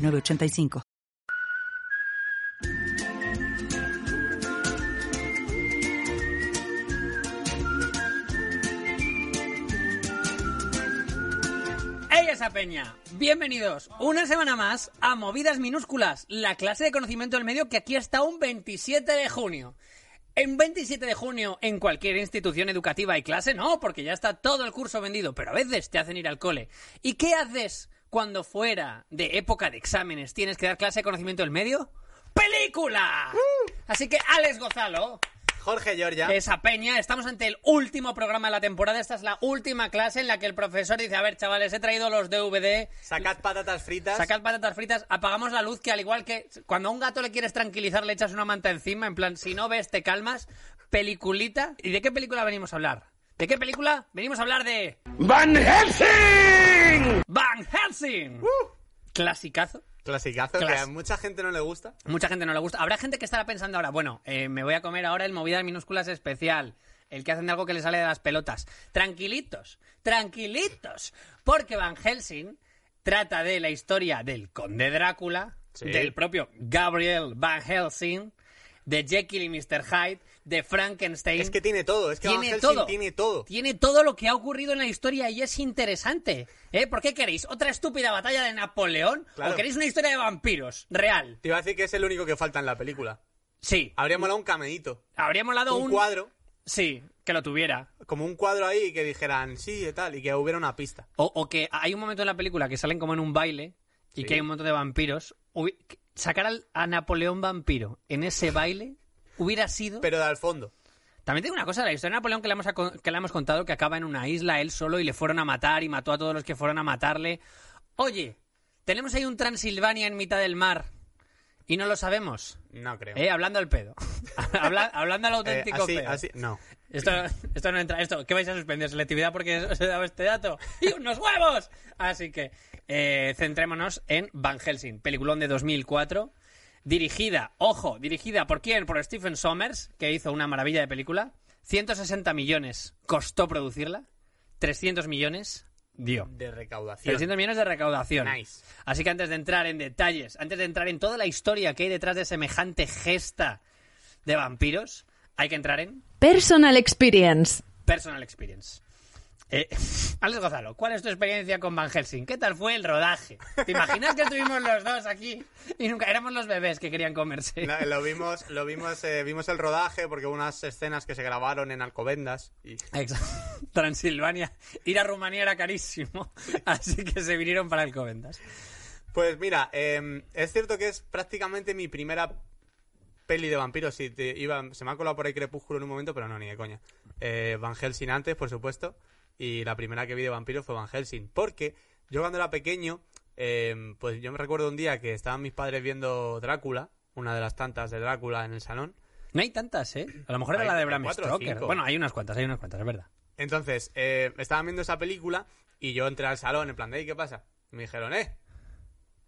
906985. ¡Hey esa peña! Bienvenidos una semana más a Movidas Minúsculas, la clase de conocimiento del medio que aquí está un 27 de junio. En 27 de junio, en cualquier institución educativa hay clase, no, porque ya está todo el curso vendido, pero a veces te hacen ir al cole. ¿Y qué haces cuando fuera de época de exámenes tienes que dar clase de conocimiento del medio? ¡Película! Así que, Alex Gozalo, Jorge Giorgia. esa peña, estamos ante el último programa de la temporada. Esta es la última clase en la que el profesor dice: A ver, chavales, he traído los DVD. Sacad patatas fritas. Sacad patatas fritas, apagamos la luz, que al igual que cuando a un gato le quieres tranquilizar, le echas una manta encima, en plan, si no ves, te calmas. Peliculita. ¿Y de qué película venimos a hablar? ¿De qué película? Venimos a hablar de. ¡Van Helsing! ¡Van Helsing! Clasicazo. Clasicazo que Clas- a mucha gente no le gusta. Mucha gente no le gusta. Habrá gente que estará pensando ahora, bueno, eh, me voy a comer ahora el Movidas Minúsculas especial. El que hacen de algo que le sale de las pelotas. Tranquilitos, tranquilitos. Porque Van Helsing trata de la historia del conde Drácula, Sí. del propio Gabriel Van Helsing, de Jekyll y Mr. Hyde, de Frankenstein. Es que tiene todo. Es que tiene todo. tiene todo. Tiene todo lo que ha ocurrido en la historia y es interesante. ¿Eh? ¿Por qué queréis? ¿Otra estúpida batalla de Napoleón? Claro. ¿O queréis una historia de vampiros? Real. Te iba a decir que es el único que falta en la película. Sí. Habría molado un camedito. Habría molado Un, un... cuadro. Sí, que lo tuviera. Como un cuadro ahí que dijeran sí y tal. Y que hubiera una pista. O, o que hay un momento en la película que salen como en un baile y Sí. que hay un montón de vampiros. Sacar al- a Napoleón vampiro en ese baile hubiera sido... Pero al fondo. También tengo una cosa, la historia de Napoleón que le, hemos, que le hemos contado que acaba en una isla él solo y le fueron a matar y mató a todos los que fueron a matarle. Oye, tenemos ahí un Transilvania en mitad del mar y no lo sabemos. No creo. Eh, hablando al pedo. Habla- hablando al Eh, auténtico así, pedo. así. No. Esto, esto no entra. Esto, ¿Qué vais a suspender? ¿Selectividad porque os he dado este dato? ¡Y unos huevos! Así que eh, centrémonos en Van Helsing, peliculón de 2004. Dirigida, ojo, dirigida por quién? Por Stephen Sommers, que hizo una maravilla de película. 160 millones costó producirla. 300 millones dio. De recaudación. 300 millones de recaudación. Nice. Así que antes de entrar en detalles, antes de entrar en toda la historia que hay detrás de semejante gesta de vampiros, hay que entrar en Personal Experience. Personal Experience. Eh, Alex Gonzalo, ¿cuál es tu experiencia con Van Helsing? ¿Qué tal fue el rodaje? ¿Te imaginas que estuvimos los dos aquí y nunca éramos los bebés que querían comerse? No, lo vimos, lo vimos, eh, vimos el rodaje porque hubo unas escenas que se grabaron en Alcobendas y Exacto. Transilvania. Ir a Rumanía era carísimo, así que se vinieron para Alcobendas. Pues mira, eh, es cierto que es prácticamente mi primera peli de vampiros. Sí, te iba, se me ha colado por ahí Crepúsculo en un momento, pero no, ni de coña. Eh, Van Helsing antes, por supuesto. Y la primera que vi de vampiros fue Van Helsing. Porque yo cuando era pequeño, eh, pues yo me recuerdo un día que estaban mis padres viendo Drácula, una de las tantas de Drácula en el salón. No hay tantas, ¿eh? A lo mejor era la de Bram Stoker. Bueno, hay unas cuantas, hay unas cuantas, es verdad. Entonces, eh, estaban viendo esa película y yo entré al salón en plan "Ey, ¿qué pasa? Y me dijeron, eh,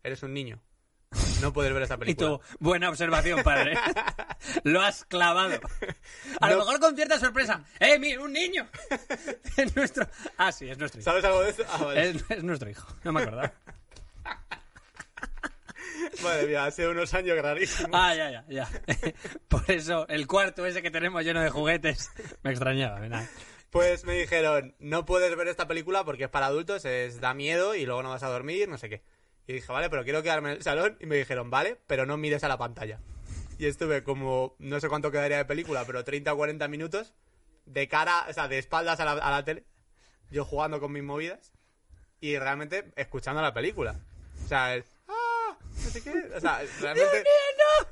eres un niño. No puedes ver esta Y película. tú, buena observación, padre. Lo has clavado. A lo mejor con cierta sorpresa. ¡Eh, mira, un niño! Es nuestro... Ah, sí, es nuestro hijo. ¿Sabes algo de eso? Ah, vale. Es, es nuestro hijo, no me acordaba. Madre mía, hace unos años rarísimos. Ah, ya, ya, ya. Por eso, el cuarto ese que tenemos lleno de juguetes, me extrañaba. nada. Pues me dijeron, no puedes ver esta película porque es para adultos, es da miedo y luego no vas a dormir, no sé qué. Y dije, vale, pero quiero quedarme en el salón. Y me dijeron, vale, pero no mires a la pantalla. Y estuve como, no sé cuánto quedaría de película, pero 30 o 40 minutos de cara, o sea, de espaldas a la, a la tele, yo jugando con mis movidas y realmente escuchando la película. O sea, el, ¡ah! No sé qué. O sea, realmente.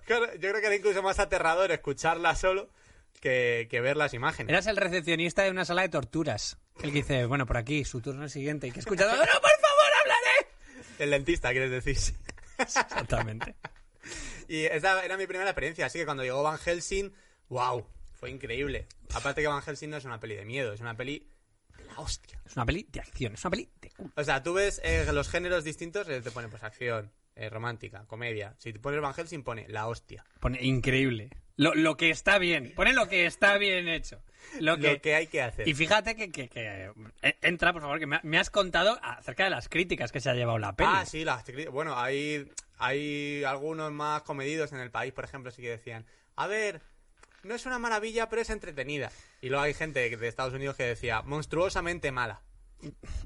Claro, yo creo que era incluso más aterrador escucharla solo que, que ver las imágenes. Eras el recepcionista de una sala de torturas. El que dice, bueno, por aquí, su turno es siguiente. Y que escuchado, ¡no, por! El dentista, quieres decir. Exactamente. Y esa era mi primera experiencia, así que cuando llegó Van Helsing, wow, fue increíble. Aparte que Van Helsing no es una peli de miedo, es una peli de la hostia. Es una peli de acción, es una peli de culo. O sea, tú ves eh, los géneros distintos, eh, te pone pues acción, eh, romántica, comedia. Si te pones Van Helsing, pone la hostia. Pone increíble. Lo, lo que está bien. Pone lo que está bien hecho. Lo que, Lo que hay que hacer. Y fíjate que, que- que- eh, entra, por favor, que me, me has contado acerca de las críticas que se ha llevado la peli. Ah, sí, las cri- Bueno, hay, hay algunos más comedidos en el país, por ejemplo, sí que decían, a ver, no es una maravilla, pero es entretenida. Y luego hay gente de Estados Unidos que decía, monstruosamente mala.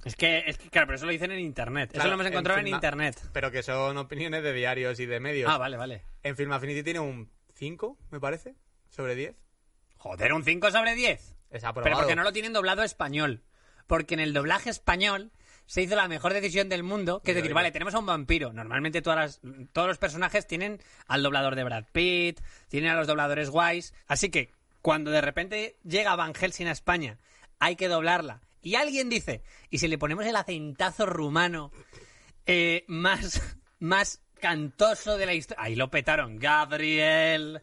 Es que, es que, claro, pero eso lo dicen en internet. eso lo hemos encontrado en, Filma- internet. Pero que son opiniones de diarios y de medios. Ah, vale, vale. En Film Affinity tiene un 5, me parece, sobre 10. Joder, un 5 sobre 10. Es aprobado. Pero porque no lo tienen doblado a español. Porque en el doblaje español se hizo la mejor decisión del mundo, que es decir, vale, tenemos a un vampiro. Normalmente todas las- todos los personajes tienen al doblador de Brad Pitt, tienen a los dobladores guays. Así que cuando de repente llega Van Helsing a España, hay que doblarla. Y alguien dice, ¿y si le ponemos el acentazo rumano eh, más, más cantoso de la historia? Ahí lo petaron. Gabriel.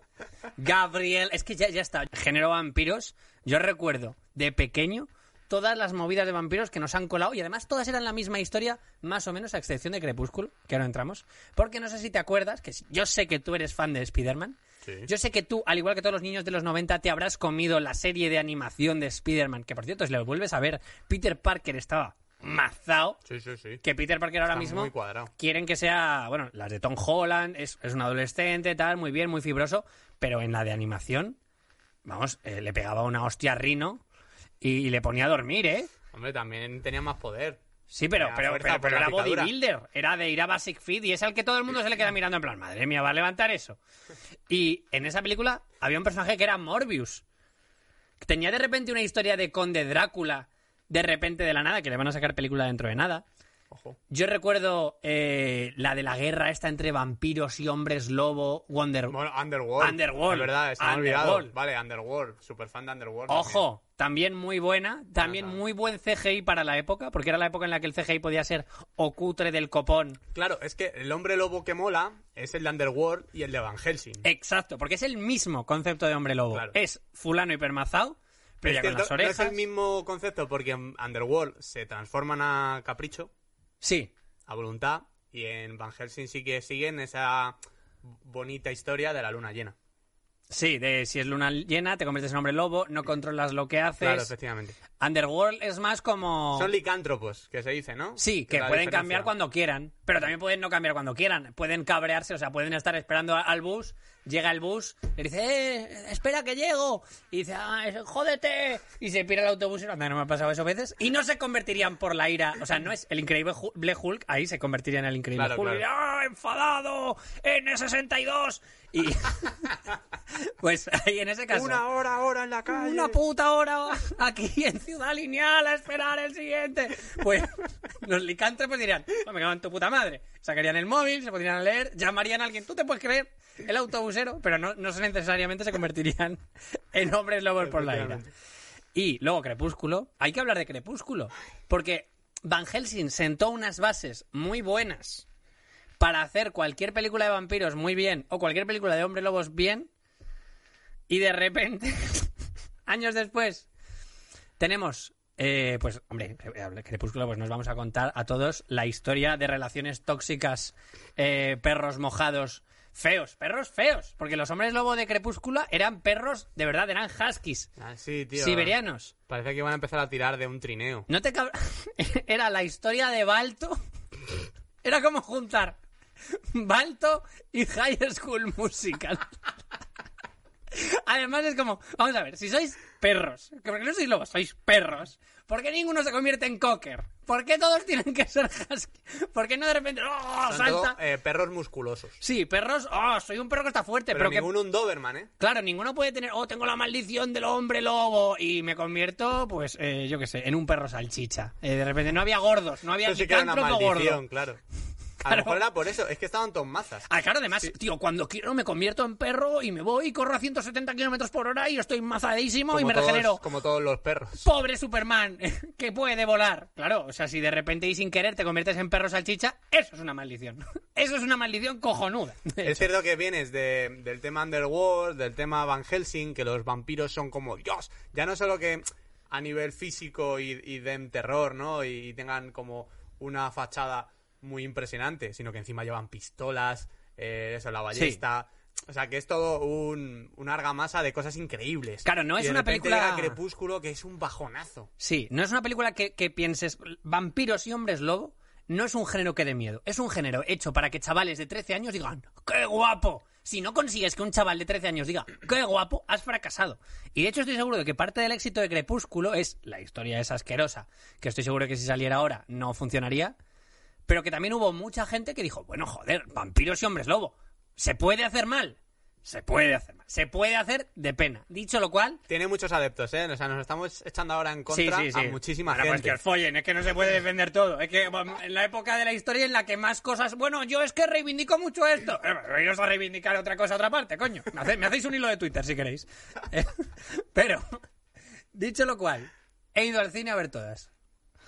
Gabriel. Es que ya, ya está. Género vampiros. Yo recuerdo de pequeño todas las movidas de vampiros que nos han colado y además todas eran la misma historia, más o menos a excepción de Crepúsculo, que ahora entramos. Porque no sé si te acuerdas, que yo sé que tú eres fan de Spider-Man. Sí. Yo sé que tú, al igual que todos los niños de los 90, te habrás comido la serie de animación de Spider-Man, que por cierto, si lo vuelves a ver, Peter Parker estaba mazao Sí, sí, sí. que Peter Parker ahora Está mismo muy cuadrado. quieren que sea, bueno, las de Tom Holland, es, es un adolescente, tal, muy bien, muy fibroso, pero en la de animación, vamos, eh, le pegaba una hostia a Rino y, y le ponía a dormir, ¿eh? Hombre, también tenía más poder. Sí, pero, pero, pero, era picadura. bodybuilder, era de ir a Basic Fit y es al que todo el mundo se le queda mirando en plan, madre mía, va a levantar eso. Y en esa película había un personaje que era Morbius. Tenía de repente una historia de Conde Drácula, de repente de la nada, que le van a sacar película dentro de nada. Ojo. Yo recuerdo eh, la de la guerra esta entre vampiros y hombres lobo, Wonder... Bueno, Underworld. Underworld. Es verdad, está olvidado. Vale, Underworld. Super fan de Underworld. Ojo, también muy buena, también muy buen CGI para la época, porque era la época en la que el CGI podía ser o cutre del copón. Claro, es que el hombre lobo que mola es el de Underworld y el de Van Helsing. Exacto, porque es el mismo concepto de hombre lobo. Claro. Es fulano hipermazado, pero Es ya con cierto, las orejas. No es el mismo concepto porque en Underworld se transforman a capricho, Sí, a voluntad, y en Van Helsing sí que siguen esa bonita historia de la luna llena. sí, de si es luna llena, te conviertes en hombre lobo, no controlas lo que haces. Claro, efectivamente. Underworld es más como... Son licántropos, que se dice, ¿no? Sí, que pueden diferencia. cambiar cuando quieran, pero también pueden no cambiar cuando quieran. Pueden cabrearse, o sea, pueden estar esperando al bus, llega el bus, le dice, eh, espera que llego, y dice, ah, jódete, y se pira el autobús y anda, no me ha pasado eso veces, y no se convertirían por la ira, o sea, no es el increíble Hu- Hulk, ahí se convertiría en el increíble Claro, Hulk, claro. ¡ah, enfadado, N62, y pues ahí en ese caso... Una hora, hora en la calle. Una puta hora aquí en Ciudad Lineal a esperar el siguiente. Pues los licántropos dirían, no me cago en tu puta madre. Sacarían el móvil, se podrían leer, llamarían a alguien, tú te puedes creer, el autobusero, pero no, no necesariamente se convertirían en hombres lobos por la ira. Efectivamente. Y luego Crepúsculo, hay que hablar de Crepúsculo, porque Van Helsing sentó unas bases muy buenas para hacer cualquier película de vampiros muy bien o cualquier película de hombres lobos bien y de repente, años después, tenemos, eh, pues, hombre, Cre- Crepúsculo, pues nos vamos a contar a todos la historia de relaciones tóxicas, eh, perros mojados, feos, perros feos, porque los hombres lobo de Crepúsculo eran perros, de verdad, eran huskies, Ah, sí, tío. siberianos. Parece que van a empezar a tirar de un trineo. No te cab- Era la historia de Balto. Era como juntar Balto y High School Musical. Además es como, vamos a ver, si sois perros, que porque no sois lobos, sois perros, ¿por qué ninguno se convierte en cocker? ¿Por qué todos tienen que ser husky? ¿Por qué no de repente, oh, Son todo, salta? eh, perros musculosos. Sí, perros, oh, soy un perro que está fuerte, Pero, pero, que ninguno un Doberman, ¿eh? Claro, ninguno puede tener, oh, tengo la maldición del hombre lobo y me convierto, pues, eh, yo qué sé, en un perro salchicha. Eh, de repente no había gordos, no había Eso sí que era una licántropo maldición, gordo. claro. A lo mejor era por eso, es que estaban todos mazas. Ah, claro, además, tío, cuando quiero me convierto en perro y me voy y corro a 170 kilómetros por hora y estoy mazadísimo y me todos- regenero. Como todos los perros. Pobre Superman, que puede volar. Claro, o sea, si de repente y sin querer te conviertes en perro salchicha, eso es una maldición. Eso es una maldición cojonuda. Es cierto que vienes de- del tema Underworld, del tema Van Helsing, que los vampiros son como Dios. Ya no solo que a nivel físico y, y den terror, ¿no? Y tengan como una fachada muy impresionante, sino que encima llevan pistolas, eh, eso, la ballesta. O sea, que es todo un, una argamasa de cosas increíbles. Claro, no Y es de una película- llega Crepúsculo, que es un bajonazo. Sí, no es una película que, que pienses vampiros y hombres lobo. No es un género que dé miedo. Es un género hecho para que chavales de 13 años digan ¡Qué guapo! Si no consigues que un chaval de 13 años diga ¡Qué guapo! Has fracasado. Y de hecho estoy seguro de que parte del éxito de Crepúsculo es la historia esa asquerosa, que estoy seguro que si saliera ahora no funcionaría, pero que también hubo mucha gente que dijo, bueno, joder, vampiros y hombres lobo, ¿se puede hacer mal? Se puede hacer mal. Se puede hacer de pena. Dicho lo cual, Tiene muchos adeptos, ¿eh? O sea, nos estamos echando ahora en contra sí, sí, sí. a muchísima pues gente. que os follen, es que no se puede defender todo. Es que en la época de la historia en la que más cosas. Bueno, yo es que reivindico mucho esto. Eh, iros a reivindicar otra cosa a otra parte, coño. Me, hace- me hacéis un hilo de Twitter si queréis. Eh, pero, dicho lo cual, he ido al cine a ver todas.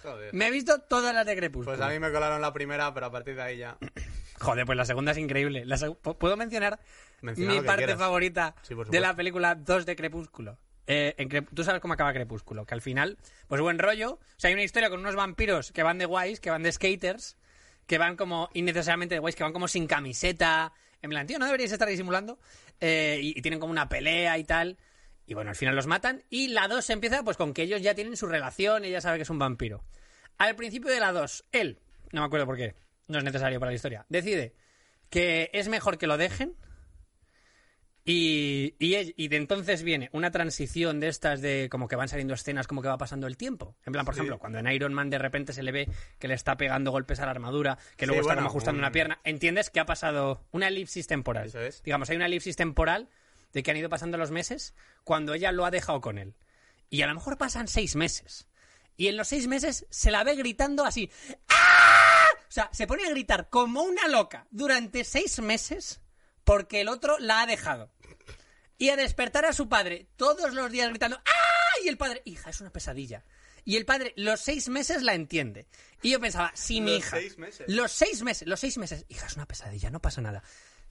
Joder. Me he visto todas las de Crepúsculo. Pues a mí me colaron la primera, pero a partir de ahí ya... Joder, pues la segunda es increíble. La seg- ¿Pu- ¿Puedo mencionar Menciona mi parte quieras. favorita Sí, de la película 2 de Crepúsculo? Eh, en Crep- Tú sabes cómo acaba Crepúsculo, que al final, pues buen rollo. O sea, hay una historia con unos vampiros que van de guays, que van de skaters, que van como innecesariamente de guays, que van como sin camiseta. En plan, tío, no deberíais estar disimulando. Eh, y, y tienen como una pelea y tal. Y bueno, al final los matan. Y la 2 empieza pues con que ellos ya tienen su relación, ella sabe que es un vampiro. Al principio de la 2, él, no me acuerdo por qué, no es necesario para la historia, decide que es mejor que lo dejen. Y, y, y de entonces viene una transición de estas de como que van saliendo escenas como que va pasando el tiempo. En plan, por Sí. ejemplo, cuando en Iron Man de repente se le ve que le está pegando golpes a la armadura, que luego Sí, está bueno, como ajustando un- una pierna, entiendes que ha pasado una elipsis temporal. Eso es. Digamos, hay una elipsis temporal de que han ido pasando los meses cuando ella lo ha dejado con él. Y a lo mejor pasan seis meses. Y en los seis meses se la ve gritando así. ¡Ah! O sea, se pone a gritar como una loca durante seis meses porque el otro la ha dejado. Y a despertar a su padre todos los días gritando ¡Ah! Y el padre, hija, es una pesadilla. Y el padre los seis meses la entiende. Y yo pensaba, si mi Los hija... seis meses. Los seis meses, los seis meses. Hija, es una pesadilla, no pasa nada.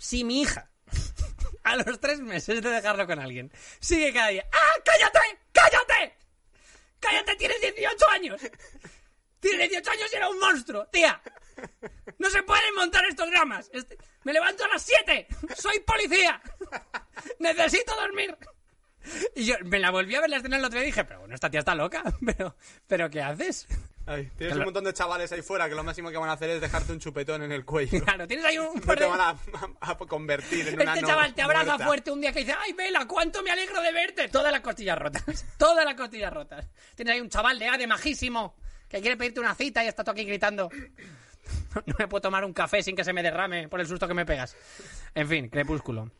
Si mi hija, a los tres meses de dejarlo con alguien, sigue cada día. ¡Ah, cállate! ¡Cállate! ¡Cállate! ¡Tienes 18 años! ¡Tienes 18 años y era un monstruo! ¡Tía! ¡No se pueden montar estos dramas! Este- ¡Me levanto a las 7! ¡Soy policía! ¡Necesito dormir! Y yo me la volví a ver la escena el otro día y dije, pero bueno, esta tía está loca. ¿Pero, pero qué haces? Ay, tienes un montón de chavales ahí fuera que lo máximo que van a hacer es dejarte un chupetón en el cuello. Claro, tienes ahí un No par te de- van a, convertir en una Este no chaval te abraza muerta. fuerte un día que dice, ¡ay, Vela, cuánto me alegro de verte! Todas las costillas rotas. Todas las costillas rotas. Tienes ahí un chaval de ADE majísimo que quiere pedirte una cita y está tú aquí gritando. No me puedo tomar un café sin que se me derrame por el susto que me pegas. En fin, Crepúsculo.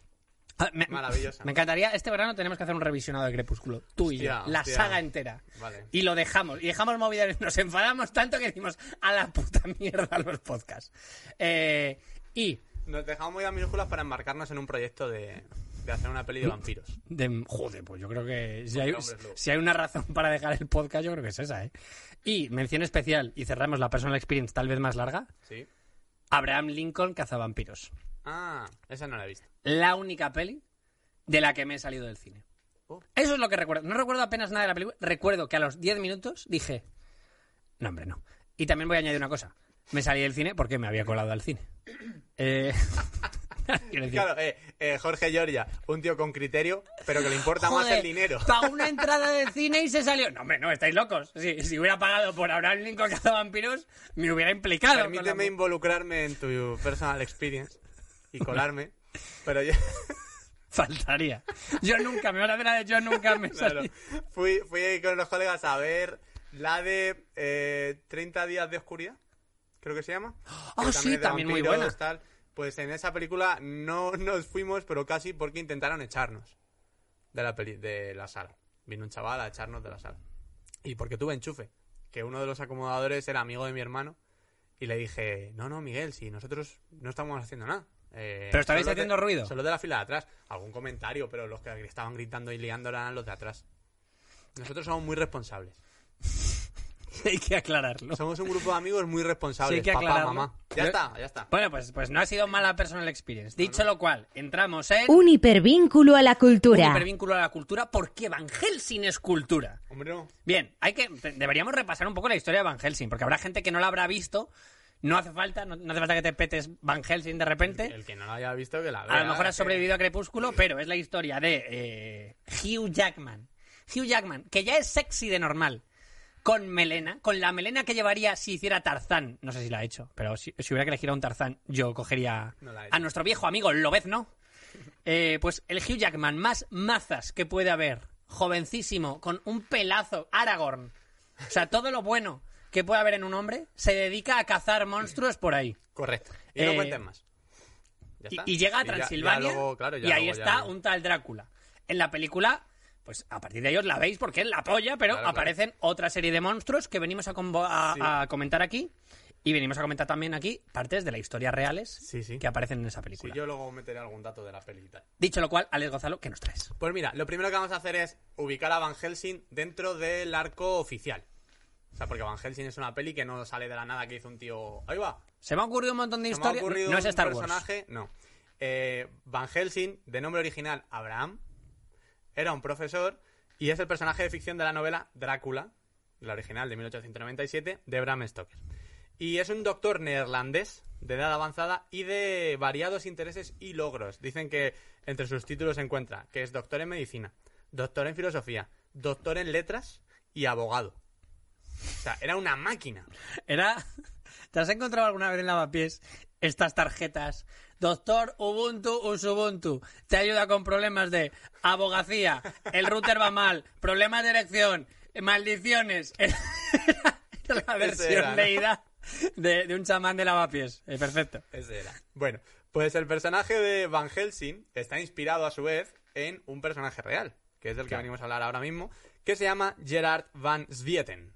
Me, Maravillosa. Me encantaría, este verano tenemos que hacer un revisionado de Crepúsculo. Tú y yo. La hostia. saga entera. Vale. Y lo dejamos. Y dejamos movidas. Nos enfadamos tanto que decimos a la puta mierda los podcasts. Eh, y Nos dejamos muy a minúsculas para embarcarnos en un proyecto de, de hacer una peli de vampiros. De, joder, pues yo creo que si hay, si una razón para dejar el podcast, yo creo que es esa, ¿eh? Y mención especial, y cerramos la personal experience tal vez más larga, ¿Sí? Abraham Lincoln Cazavampiros. Ah, esa no la he visto. La única peli de la que me he salido del cine. Oh. Eso es lo que recuerdo. No recuerdo apenas nada de la película. Recuerdo que a los 10 minutos dije, no, hombre, no. Y también voy a añadir una cosa. Me salí del cine porque me había colado al cine. Eh, Claro, eh, eh, Jorge Giorgia, un tío con criterio, pero que le importa más el dinero. Pagó una entrada de cine y se salió. No, hombre, no, estáis locos. Si, si hubiera pagado por Abraham Lincoln Cazavampiros, me hubiera implicado. la- Permíteme involucrarme en tu personal experience y colarme, pero yo... Faltaría. Yo nunca, me van a hacer la de yo nunca me Claro. salí. Fui, fui ahí con los colegas a ver la de eh, 30 días de oscuridad, creo que se llama. Ah, sí, también muy buena. tal. Pues en esa película no nos fuimos, pero casi porque intentaron echarnos de la, peli de la sala. Vino un chaval a echarnos de la sala. Y porque tuve enchufe, que uno de los acomodadores era amigo de mi hermano. Y le dije, no, no, Miguel, si nosotros no estamos haciendo nada. Eh, Pero estabais de- haciendo ruido. Solo de la fila de atrás. Algún comentario, pero los que estaban gritando y liando eran los de atrás. Nosotros somos muy responsables. Hay que aclararlo. Somos un grupo de amigos muy Sí, responsables. hay que papá, aclararlo. mamá. Ya está, ya está. Bueno, pues, pues no ha sido mala personal experience. Dicho lo cual, entramos en Un hipervínculo a la un cultura. hipervínculo a la cultura porque Van Helsing es cultura. Hombre, no. Bien, hay que deberíamos repasar un poco la historia de Van Helsing, porque habrá gente que no la habrá visto. No hace falta, no, no hace falta que te petes Van Helsing de repente. El que no lo haya visto, que la vea. A lo mejor has sobrevivido a Crepúsculo, pero es la historia de eh, Hugh Jackman. Hugh Jackman, que ya es sexy de normal, con melena, con la melena que llevaría si hiciera Tarzán. No sé si la ha hecho, pero si, si hubiera que elegir a un Tarzán, yo cogería No a nuestro viejo amigo Lobezno. Eh, pues el Hugh Jackman más mazas que puede haber, jovencísimo, con un pelazo, Aragorn. O sea, todo lo bueno que puede haber en un hombre, se dedica a cazar monstruos por ahí. Correcto. Y no Eh, cuenten más. Ya Y, está. y llega a ya- ya Transilvania luego, claro, ya y ahí luego está un tal Drácula. En la película, pues a partir de ellos la veis porque es la polla, pero Claro, aparecen otra serie de monstruos que venimos a, convo- a- Sí. a comentar aquí. Y venimos a comentar también aquí partes de la historia reales Sí, sí. que aparecen en esa Sí, película. yo luego meteré algún dato de la tal. Dicho lo cual, Alex Gonzalo, ¿qué nos traes? Pues mira, lo primero que vamos a hacer es ubicar a Van Helsing dentro del arco oficial. O sea, porque Van Helsing es una peli que no sale de la nada que hizo un tío. Ahí va. Se me ha ocurrido un montón de Se me ha historias. ocurrido No es un Star Wars. personaje. No. Eh, Van Helsing, de nombre original Abraham, era un profesor y es el personaje de ficción de la novela Drácula, la original de 1897, de Bram Stoker. Y es un doctor neerlandés de edad avanzada y de variados intereses y logros. Dicen que entre sus títulos se encuentra que es doctor en medicina, doctor en filosofía, doctor en letras y abogado. O sea, era una máquina. Era. ¿Te has encontrado alguna vez en lavapiés estas tarjetas? Doctor Ubuntu Usubuntu. Te ayuda con problemas de abogacía. El router va mal. Problemas de erección. Maldiciones. Era la versión era, ¿no? leída de, de un chamán de lavapiés. Eh, perfecto. Ese era. Bueno, pues el personaje de Van Helsing está inspirado a su vez en un personaje real, que es del que venimos a hablar ahora mismo, que se llama Gerard Van Swieten.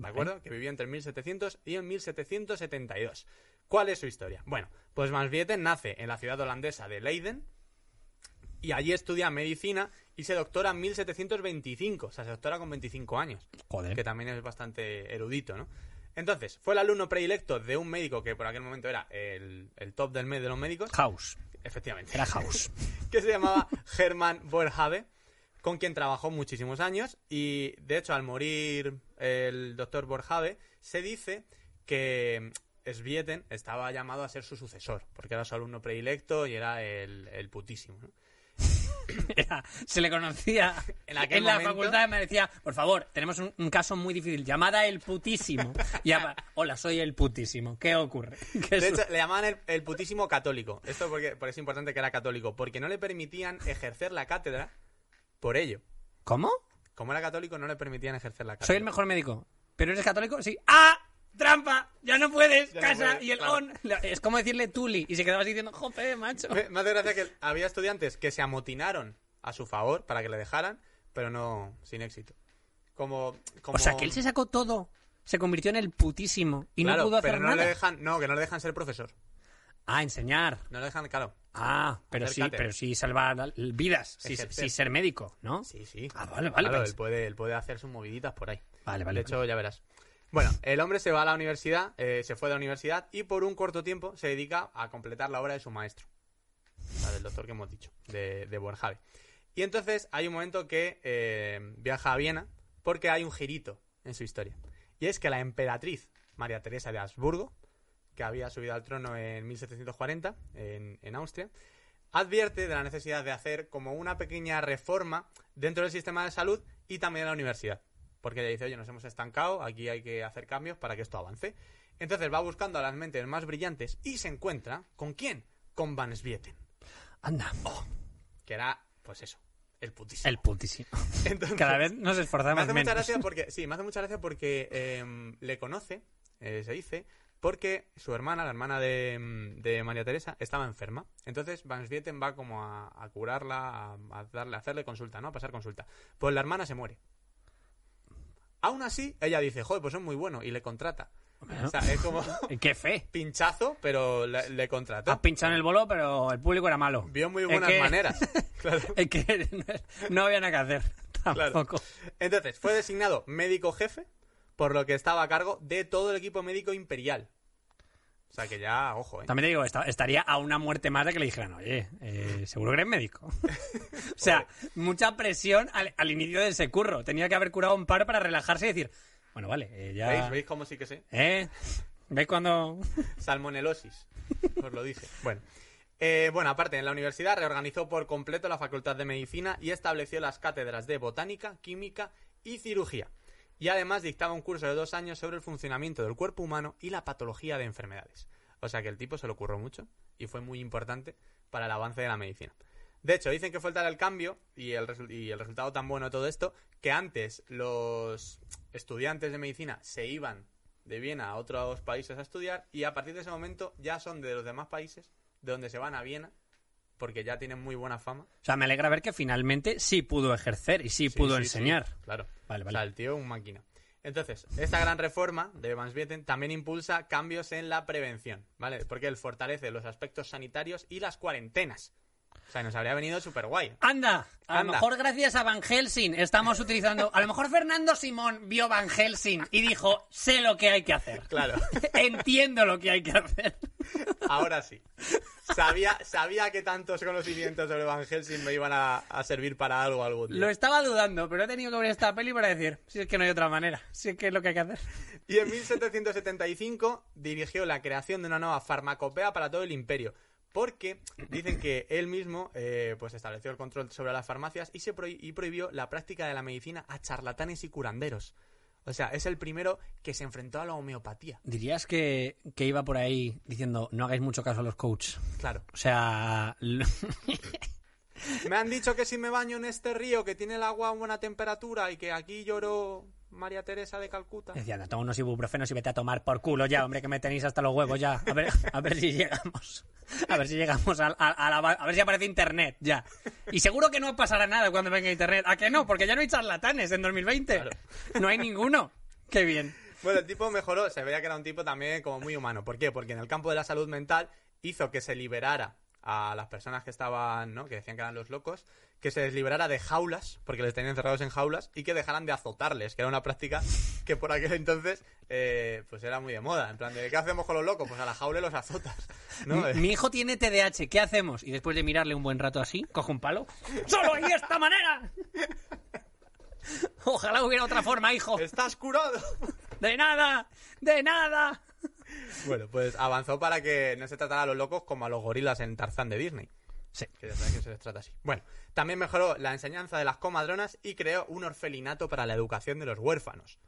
¿De acuerdo? Que vivió entre el 1700 y el 1772. ¿Cuál es su historia? Bueno, pues Van Swieten nace en la ciudad holandesa de Leiden y allí estudia medicina y se doctora en 1725. O sea, se doctora con 25 años Joder. que también es bastante erudito, ¿no? Entonces, fue el alumno predilecto de un médico que por aquel momento era el, el top del mes de los médicos, House. efectivamente, Era House. que se llamaba Hermann Boerhaave, con quien trabajó muchísimos años y, de hecho, al morir el doctor Boerhaave, se dice que Svieten estaba llamado a ser su sucesor, porque era su alumno predilecto y era el, el putísimo, ¿no? Era- se le conocía En aquel la momento- facultad me decía, por favor, tenemos un, un caso muy difícil, llamada el putísimo. Y Hola, soy el putísimo. ¿Qué ocurre? ¿Qué De hecho, le llamaban el, el putísimo católico. Esto porque, porque es importante que era católico. Porque no le permitían ejercer la cátedra por ello. ¿Cómo? Como era católico, no le permitían ejercer la cátedra. Soy el mejor médico. ¿Pero eres católico? Sí. ¡Ah! ¡Trampa! ¡Ya no puedes! Ya no ¡Casa! puedes, y el claro. on. Es como decirle Tuli. Y se quedaba así diciendo, jope, macho. Me, me hace gracia que había estudiantes que se amotinaron a su favor para que le dejaran, pero no sin éxito. Como, como... O sea, que él se sacó todo. Se convirtió en el putísimo. Y Claro, no pudo hacer pero no nada. le dejan, no, que no le dejan ser profesor. Ah, enseñar. No le dejan, claro. Ah, pero sí, pero sí salvar vidas. Sí, sí ser médico, ¿no? Sí, sí. Ah, vale, vale, Claro, él puede, él puede hacer sus moviditas por ahí. Vale, vale. De hecho, ya verás. Bueno, el hombre se va a la universidad, eh, se fue de la universidad y por un corto tiempo se dedica a completar la obra de su maestro. La del doctor que hemos dicho, de, de. Y entonces hay un momento que eh, viaja a Viena porque hay un girito en su historia. Y es que la emperatriz María Teresa de Habsburgo, que había subido al trono en 1740 en, en Austria, advierte de la necesidad de hacer como una pequeña reforma dentro del sistema de salud y también en la universidad. Porque ella dice, oye, nos hemos estancado, aquí hay que hacer cambios para que esto avance. Entonces va buscando a las mentes más brillantes y se encuentra ¿con quién? Con Van Swieten, Anda. que era, pues eso, el putísimo. El putísimo. Entonces, Cada vez nos me esforzamos hace menos. mucha gracia porque, sí, me hace mucha gracia porque em, le conoce, eh, se dice, porque su hermana, la hermana de, em, de María Teresa, estaba enferma. Entonces Van Swieten va como a, a curarla, a, a darle, a hacerle consulta, ¿no? A pasar consulta. Pues la hermana se muere. Aún así, ella dice, joder, pues es muy bueno, y le contrata. O sea, es como ¡Qué fe! pinchazo, pero le, le contrató. Has pinchado en el bolo, pero el público era malo. Vio muy Es buenas que- maneras. Claro. Es que no había nada que hacer. Claro. Tampoco. Entonces, fue designado médico jefe, por lo que estaba a cargo de todo el equipo médico imperial. O sea que ya, ojo, ¿eh? También te digo, esta- estaría a una muerte más de que le dijeran, oye, eh, seguro que eres médico. o sea, mucha presión al, al inicio de ese curro. Tenía que haber curado un par para relajarse y decir, bueno, vale, eh, ya... ¿Veis? ¿Veis cómo sí que sé? ¿Eh? ¿Veis cuando...? Salmonelosis. Os lo dije. Bueno. Eh, bueno, aparte, en la universidad reorganizó por completo la Facultad de Medicina y estableció las cátedras de Botánica, Química y Cirugía. Y además dictaba un curso de dos años sobre el funcionamiento del cuerpo humano y la patología de enfermedades. O sea que el tipo se lo ocurrió mucho y fue muy importante para el avance de la medicina. De hecho, dicen que fue tal el cambio y el, y el resultado tan bueno de todo esto que antes los estudiantes de medicina se iban de Viena a otros países a estudiar y a partir de ese momento ya son de los demás países de donde se van a Viena porque ya tienen muy buena fama. O sea, me alegra ver que finalmente sí pudo ejercer y sí, Sí, pudo sí, sí, enseñar. claro. Vale, O vale. sea, el tío un máquina. Entonces, esta gran reforma de Van Swieten también impulsa cambios en la prevención, ¿vale? Porque él fortalece los aspectos sanitarios y las cuarentenas. O sea, nos habría venido súper guay. Anda, a lo mejor gracias a Van Helsing estamos utilizando. A lo mejor Fernando Simón vio Van Helsing y dijo: Sé lo que hay que hacer. Claro. Entiendo lo que hay que hacer. Ahora sí. Sabía, sabía que tantos conocimientos sobre Van Helsing me iban a, a servir para algo algún día. Lo estaba dudando, pero he tenido que ver esta peli para decir: Si es que no hay otra manera, si es que es lo que hay que hacer. Y en 1775 dirigió la creación de una nueva farmacopea para todo el imperio. Porque dicen que él mismo eh, pues estableció el control sobre las farmacias y, se y prohibió la práctica de la medicina a charlatanes y curanderos. O sea, es el primero que se enfrentó a la homeopatía. Dirías que, que iba por ahí diciendo: No hagáis mucho caso a los coaches. Claro. O sea, Me han dicho que si me baño en este río que tiene el agua a buena temperatura y que aquí lloró María Teresa de Calcuta. decía, "No, toma unos ibuprofenos y vete a tomar por culo ya, hombre, que me tenéis hasta los huevos ya. A ver, a ver si llegamos. A ver si llegamos a, a- a la- a ver si aparece internet ya. Y seguro que no pasará nada cuando venga internet. ¿A que no? Porque ya no hay charlatanes en 2020. No hay ninguno. Qué bien. Bueno, el tipo mejoró, se veía que era un tipo también como muy humano. ¿Por qué? Porque en el campo de la salud mental hizo que se liberara a las personas que estaban, ¿no? Que decían que eran los locos, que se les liberara de jaulas, porque les tenían encerrados en jaulas, y que dejaran de azotarles, que era una práctica que por aquel entonces, eh, pues era muy de moda. En plan, de, ¿qué hacemos con los locos? Pues a la jaula los azotas, ¿no? Mi, mi hijo tiene TDAH, ¿qué hacemos? Y después de mirarle un buen rato así, coge un palo. ¡Solo hay esta manera! Ojalá hubiera otra forma, hijo. ¡Estás curado! ¡De nada! ¡De nada! Bueno, pues avanzó para que no se tratara a los locos como a los gorilas en Tarzán de Disney. Sí. Que ya sabes que se les trata así. Bueno, también mejoró la enseñanza de las comadronas y creó un orfelinato para la educación de los huérfanos.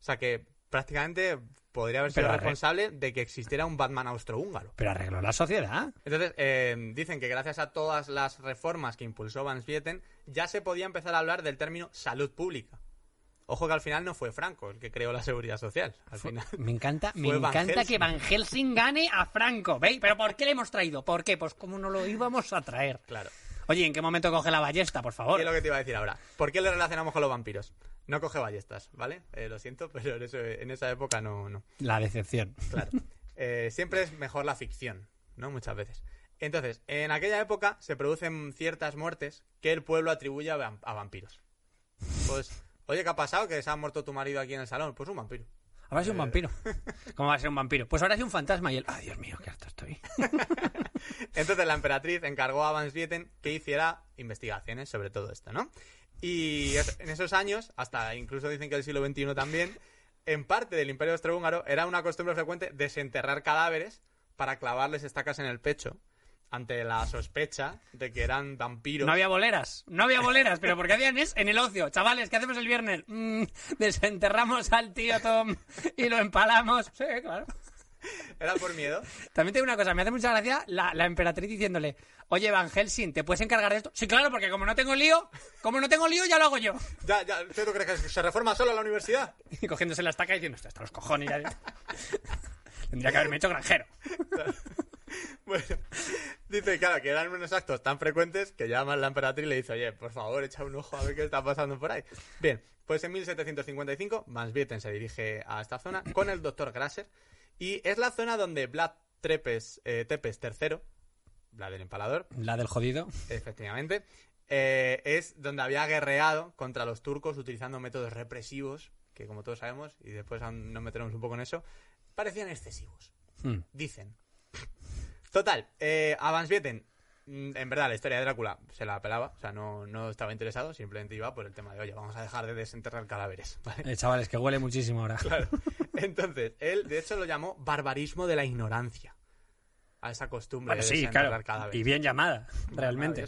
O sea que prácticamente podría haber sido Pero responsable de que existiera un Batman austrohúngaro. Pero arregló la sociedad. Entonces, eh, dicen que gracias a todas las reformas que impulsó Van Swieten, ya se podía empezar a hablar del término salud pública. Ojo que al final no fue Franco el que creó la seguridad social. Al final. Me encanta, me encanta que Van Helsing gane a Franco. ¿Veis? ¿Pero por qué le hemos traído? ¿Por qué? Pues como no lo íbamos a traer. Claro. Oye, ¿en qué momento coge la ballesta, por favor? ¿Qué es lo que te iba a decir ahora? ¿Por qué le relacionamos con los vampiros? No coge ballestas, ¿vale? Eh, lo siento, pero en, eso- en esa época no, no. La decepción. Claro. Eh, siempre es mejor la ficción, ¿no? Muchas veces. Entonces, en aquella época se producen ciertas muertes que el pueblo atribuye a, a vampiros. Pues, oye, ¿qué ha pasado? Que se ha muerto tu marido aquí en el salón. Pues un vampiro. Ahora es un vampiro. ¿Cómo va a ser un vampiro? Pues ahora es un fantasma y él... ¡Ay, Dios mío, qué harto estoy! Entonces la emperatriz encargó a Van Swieten que hiciera investigaciones sobre todo esto, ¿no? Y en esos años, hasta incluso dicen que el siglo XXI también, en parte del Imperio Austrohúngaro era una costumbre frecuente desenterrar cadáveres para clavarles estacas en el pecho ante la sospecha de que eran vampiros. No había boleras, no había boleras, pero ¿por qué hacían es en el ocio? Chavales, ¿qué hacemos el viernes? Mm, desenterramos al tío Tom y lo empalamos. Sí, claro. Era por miedo. También tengo una cosa, me hace mucha gracia la, la emperatriz diciéndole, oye Van Helsing, ¿te puedes encargar de esto? Sí, claro, porque como no tengo lío, como no tengo lío, ya lo hago yo. Ya, ya, ¿tú crees que se reforma solo la universidad? Y cogiéndose la estaca y diciendo, hasta los cojones ya. Tendría que haberme hecho granjero. Bueno, dice, claro, que eran unos actos tan frecuentes que llama la emperatriz y le dice, oye, por favor, echa un ojo a ver qué está pasando por ahí. Bien, pues en 1755, Van Vieten se dirige a esta zona con el doctor Grasser y es la zona donde Vlad Trepes, eh, Tepes III, la del empalador, La del jodido. efectivamente, eh, es donde había guerreado contra los turcos utilizando métodos represivos, que como todos sabemos, y después nos meteremos un poco en eso, parecían excesivos. Hmm. Dicen. Total, eh, mm, en verdad, la historia de Drácula se la pelaba, o sea, no, no estaba interesado, simplemente iba por el tema de, oye, vamos a dejar de desenterrar cadáveres, ¿vale? Eh, chavales, que huele muchísimo ahora. Claro. Entonces, él, de hecho, lo llamó barbarismo de la ignorancia. A esa costumbre Bueno, de sí, desenterrar claro. cadáveres. Y bien llamada, realmente.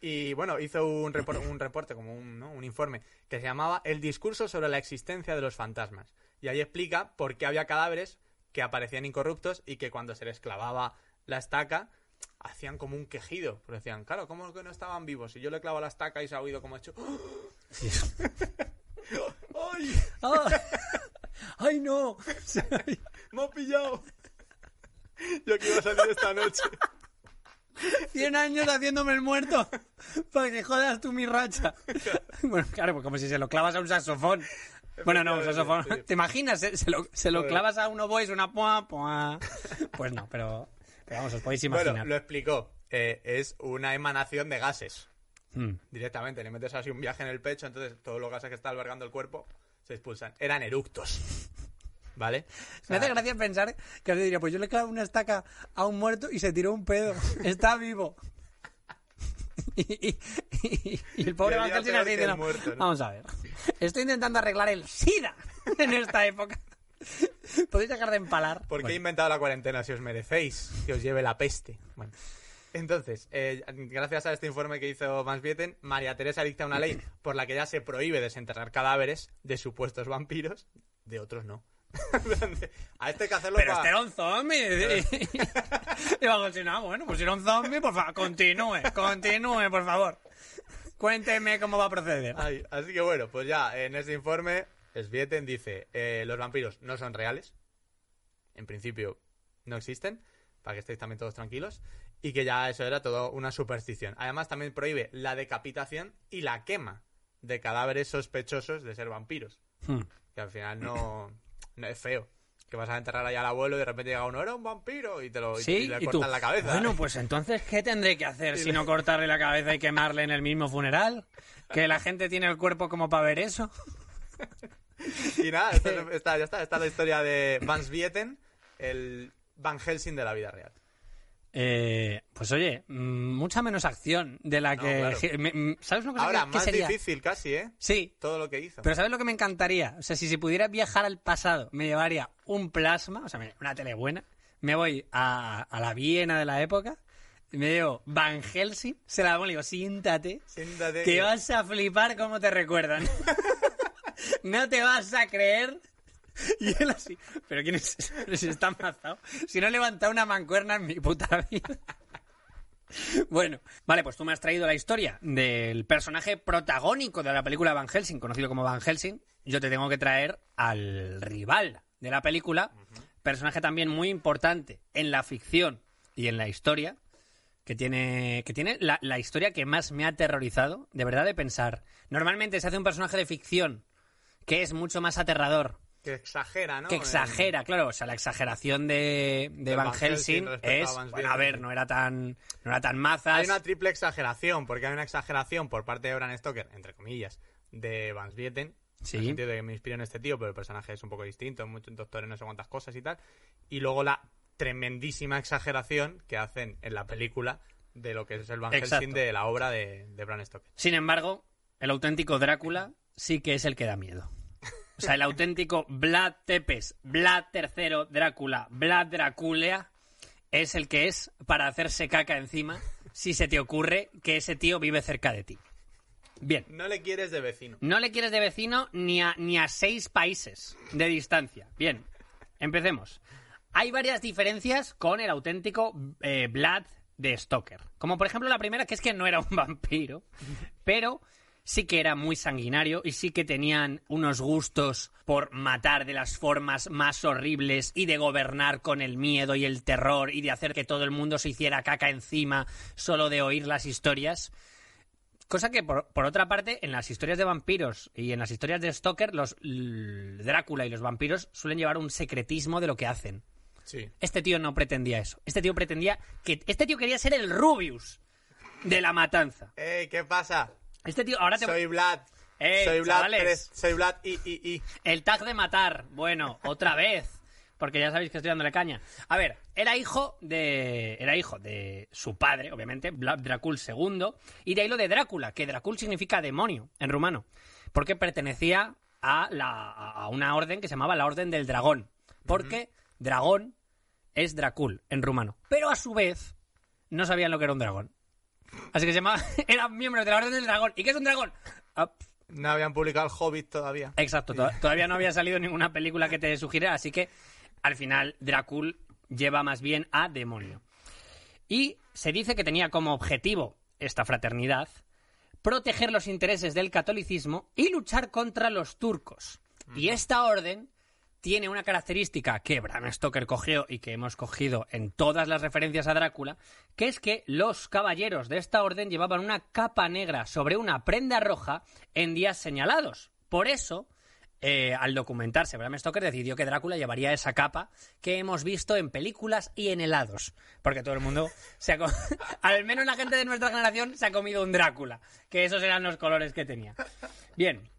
Y bueno, hizo un, repor- un reporte, como un, ¿no? un informe, que se llamaba El discurso sobre la existencia de los fantasmas. Y ahí explica por qué había cadáveres que aparecían incorruptos y que cuando se les clavaba la estaca hacían como un quejido. Porque decían, claro, ¿cómo que no estaban vivos? Si yo le clavo la estaca y se ha oído como ha hecho... Sí. ¡Ay! ¡Ah! ¡Ay, no! ¡Me ha pillado! Yo que iba a salir esta noche. 100 años haciéndome el muerto para que jodas tú mi racha. Bueno, claro, pues como si se lo clavas a un saxofón. Bueno, no, un saxofón. ¿Te imaginas? eh? Se lo, se lo clavas a un oboe, una poa, poa. Pues no, pero, pero vamos, os podéis imaginar. Bueno, lo explicó. Eh, es una emanación de gases. Hmm. directamente. Le metes así un viaje en el pecho, entonces todos los gases que está albergando el cuerpo se expulsan. Eran eructos. ¿Vale? O Me hace gracia pensar que os diría, pues yo le clavo una estaca a un muerto y se tiró un pedo. Está vivo. Y, y- y- y el pobre Van Helsing así vamos a ver, estoy intentando arreglar el SIDA en esta época. Podéis dejar de empalar. ¿Por qué he Bueno, inventado la cuarentena si os merecéis que os lleve la peste? Bueno. Entonces, eh, gracias a este informe que hizo Van Vieten, María Teresa dicta una ley por la que ya se prohíbe desenterrar cadáveres de supuestos vampiros, de otros no. a este hay que hacerlo Pero pa- este era un zombie. Y Van Helsing, ah, bueno, pues si era un zombie, por favor, continúe, continúe, por favor. Cuénteme cómo va a proceder. Ay, así que bueno, pues ya en ese informe, Svieten dice, eh, los vampiros no son reales, en principio no existen, para que estéis también todos tranquilos, y que ya eso era todo una superstición. Además también prohíbe la decapitación y la quema de cadáveres sospechosos de ser vampiros, Hmm. que al final no, no es feo. Que vas a enterrar ahí al abuelo y de repente llega uno, era un vampiro, y te lo y- Sí, y le y cortan la cabeza. Bueno, pues entonces, ¿qué tendré que hacer si no cortarle la cabeza y quemarle en el mismo funeral? ¿Que la gente tiene el cuerpo como para ver eso? Y nada, esto es- está, ya está, esta es la historia de Van Vieten, el Van Helsing de la vida real. Eh, pues oye, mm, mucha menos acción de la No, que... claro. mm, ¿Sabes una cosa Ahora, que, que más sería? difícil casi, ¿eh? Sí, Todo lo que hizo. pero ¿sabes lo que me encantaría? O sea, si, si pudiera viajar al pasado, me llevaría un plasma, o sea, una tele buena, me voy a, a la Viena de la época, y me llevo Van Helsing, se la pongo y digo, siéntate, Siéntate que que- vas a flipar cómo te recuerdan. no te vas a creer. Y él así, ¿pero quién es? Pero si está. Si no he levantado una mancuerna en mi puta vida. Bueno, vale, pues tú me has traído la historia del personaje protagónico de la película Van Helsing, conocido como Van Helsing. Yo te tengo que traer al rival de la película, personaje también muy importante en la ficción y en la historia, que tiene, que tiene la, la historia que más me ha aterrorizado, de verdad, de pensar. Normalmente se hace un personaje de ficción que es mucho más aterrador, Que exagera, ¿no? que exagera, claro, o sea, la exageración de, de Van Van Helsing a es, Van bueno, a ver, no era tan, no era tan mazas. Hay una triple exageración, porque hay una exageración por parte de Bram Stoker, entre comillas, de Van Vieten. Sí. En el sentido de que me inspiró en este tío, pero el personaje es un poco distinto, muchos doctores, no sé cuántas cosas y tal. Y luego la tremendísima exageración que hacen en la película de lo que es el Van Exacto. Helsing de la obra de, de Bram Stoker. Sin embargo, el auténtico Drácula sí que es el que da miedo. O sea, el auténtico Vlad Tepes, Vlad III Drácula, Vlad Draculea, es el que es para hacerse caca encima si se te ocurre que ese tío vive cerca de ti. Bien, No le quieres de vecino. no le quieres de vecino ni a, ni a seis países de distancia. Bien, empecemos. Hay varias diferencias con el auténtico eh, Vlad de Stoker. Como por ejemplo la primera, que es que no era un vampiro, pero sí que era muy sanguinario y sí que tenían unos gustos por matar de las formas más horribles y de gobernar con el miedo y el terror y de hacer que todo el mundo se hiciera caca encima solo de oír las historias. Cosa que, por, por otra parte, en las historias de vampiros y en las historias de Stoker, los Drácula y los vampiros suelen llevar un secretismo de lo que hacen. Sí. Este tío no pretendía eso. Este tío pretendía que... Este tío quería ser el Rubius de la matanza. ¡Ey, qué pasa! Este tío... Ahora te... Soy Vlad. ¡Ey, soy Vlad chavales! Pérez. Soy Vlad y, y, y. El tag de matar. Bueno, otra vez. Porque ya sabéis que estoy dándole caña. A ver, era hijo de. Era hijo de su padre, obviamente, Vlad Dracul II. Y de ahí lo de Drácula, que Dracul significa demonio en rumano. Porque pertenecía a, la, a una orden que se llamaba la Orden del Dragón. Porque dragón es Dracul en rumano. Pero a su vez, no sabían lo que era un dragón. Así que se llamaba. Era miembro de la Orden del Dragón. ¿Y qué es un dragón? Ah, No habían publicado el Hobbit todavía. Exacto, to- todavía no había salido ninguna película que te sugiriera, así que al final Dracul lleva más bien a demonio. Y se dice que tenía como objetivo esta fraternidad proteger los intereses del catolicismo y luchar contra los turcos. Y esta orden tiene una característica que Bram Stoker cogió y que hemos cogido en todas las referencias a Drácula, que es que los caballeros de esta orden llevaban una capa negra sobre una prenda roja en días señalados. Por eso, eh, al documentarse, Bram Stoker decidió que Drácula llevaría esa capa que hemos visto en películas y en helados. Porque todo el mundo, se ha al menos la gente de nuestra generación, se ha comido un Drácula. Que esos eran los colores que tenía. Bien,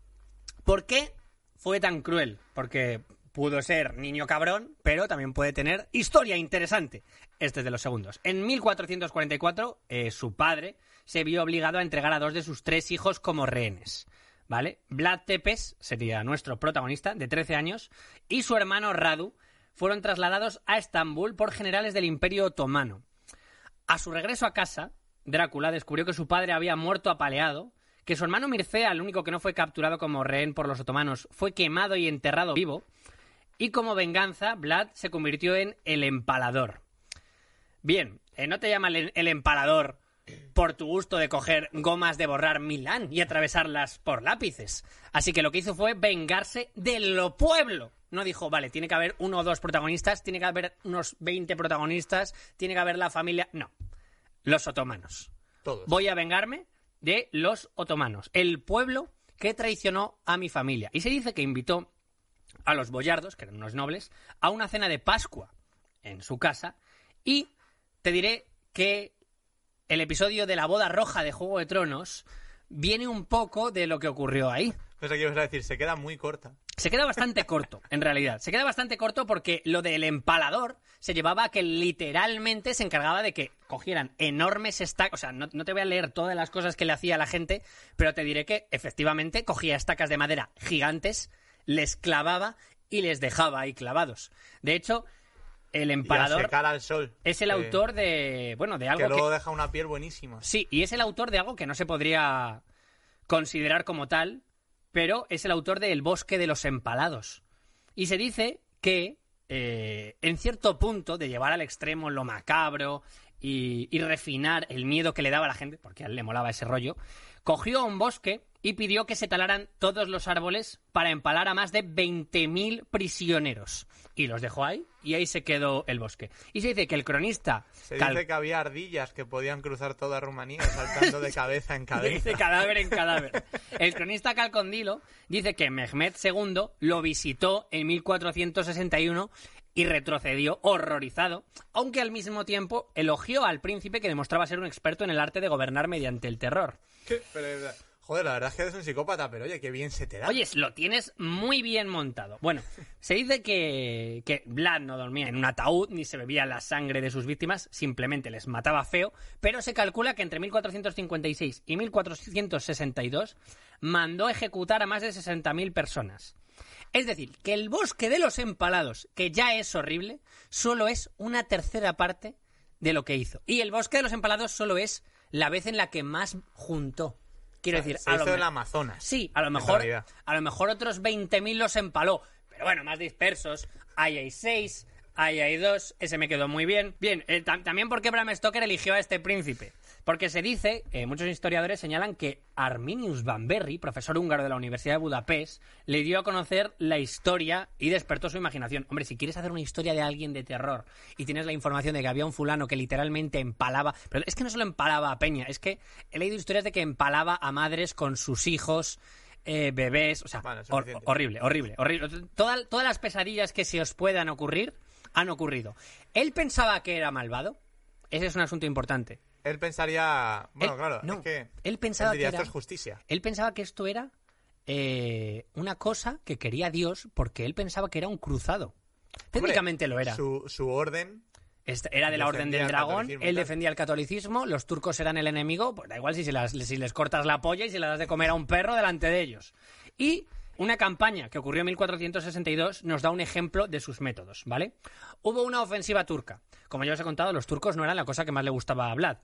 ¿Por qué fue tan cruel? Porque pudo ser niño cabrón, pero también puede tener historia interesante. Este es de los segundos. En 1444, eh, su padre se vio obligado a entregar a dos de sus tres hijos como rehenes. ¿Vale? Vlad Tepes sería nuestro protagonista, de 13 años, y su hermano Radu fueron trasladados a Estambul por generales del Imperio Otomano. A su regreso a casa, Drácula descubrió que su padre había muerto apaleado, que su hermano Mircea, el único que no fue capturado como rehén por los otomanos, fue quemado y enterrado vivo, y como venganza, Vlad se convirtió en el empalador. Bien, eh, no te llama el, el empalador por tu gusto de coger gomas de borrar Milán y atravesarlas por lápices. Así que lo que hizo fue vengarse de lo pueblo. No dijo, vale, tiene que haber uno o dos protagonistas, tiene que haber unos 20 protagonistas, tiene que haber la familia. No, los otomanos. Todos. Voy a vengarme de los otomanos, el pueblo que traicionó a mi familia. Y se dice que invitó a los boyardos, que eran unos nobles, a una cena de Pascua en su casa. Y te diré que el episodio de la boda roja de Juego de Tronos viene un poco de lo que ocurrió ahí. Pensé que ibas a decir, se queda muy corta. Se queda bastante corto, en realidad. Se queda bastante corto porque lo del empalador se llevaba a que literalmente se encargaba de que cogieran enormes estacas. O sea, no, no te voy a leer todas las cosas que le hacía a la gente, pero te diré que efectivamente cogía estacas de madera gigantes, les clavaba y les dejaba ahí clavados. De hecho, el secar al sol. es el autor de. Bueno, de Que algo luego que. deja una piel buenísima. Sí, y es el autor de algo que no se podría considerar como tal, pero es el autor de El bosque de los empalados. Y se dice que, eh, en cierto punto, de llevar al extremo lo macabro y, y refinar el miedo que le daba a la gente, porque a él le molaba ese rollo, cogió un bosque y pidió que se talaran todos los árboles para empalar a más de 20.000 prisioneros. Y los dejó ahí, y ahí se quedó el bosque. Y se dice que el cronista... Se Cal- dice que había ardillas que podían cruzar toda Rumanía saltando de cabeza en cabeza. Dice cadáver en cadáver. El cronista Calcondilo dice que Mehmed II lo visitó en 1461 y retrocedió horrorizado, aunque al mismo tiempo elogió al príncipe que demostraba ser un experto en el arte de gobernar mediante el terror. Pero, joder, la verdad es que eres un psicópata, pero oye, qué bien se te da. Oye, lo tienes muy bien montado. Bueno, se dice que, que Vlad no dormía en un ataúd ni se bebía la sangre de sus víctimas, simplemente les mataba feo, pero se calcula que entre 1456 y 1462 mandó ejecutar a más de 60.000 personas. Es decir, que el bosque de los empalados, que ya es horrible, solo es una tercera parte de lo que hizo. Y el bosque de los empalados solo es la vez en la que más juntó. Quiero decir, se a lo hizo me- en el Amazonas. Sí, a lo mejor, a lo mejor otros 20.000 los empaló. Pero bueno, más dispersos. Ahí hay seis, ahí hay dos. Ese me quedó muy bien. Bien, eh, tam- también porque Bram Stoker eligió a este príncipe. Porque se dice, eh, muchos historiadores señalan que Arminius Van Berry, profesor húngaro de la Universidad de Budapest, le dio a conocer la historia y despertó su imaginación. Hombre, si quieres hacer una historia de alguien de terror y tienes la información de que había un fulano que literalmente empalaba, pero es que no solo empalaba a Peña, es que he leído historias de que empalaba a madres con sus hijos, eh, bebés, o sea, Bueno, hor- suficiente. horrible, horrible, horrible. Toda- todas las pesadillas que se os puedan ocurrir han ocurrido. Él pensaba que era malvado. Ese es un asunto importante. Él pensaría. Bueno, Él- claro, no, es que. él pensaba diría, que era- esto es justicia. Él pensaba que esto era eh, una cosa que quería Dios porque él pensaba que era un cruzado. Técnicamente Hombre, lo era. Su, su orden. Era de la Orden del el Dragón, él defendía el catolicismo, los turcos eran el enemigo, pues da igual si, se las- si les cortas la polla y si le das de comer a un perro delante de ellos. Y una campaña que ocurrió en 1462 nos da un ejemplo de sus métodos, ¿vale? Hubo una ofensiva turca. Como ya os he contado, los turcos no eran la cosa que más le gustaba a Vlad.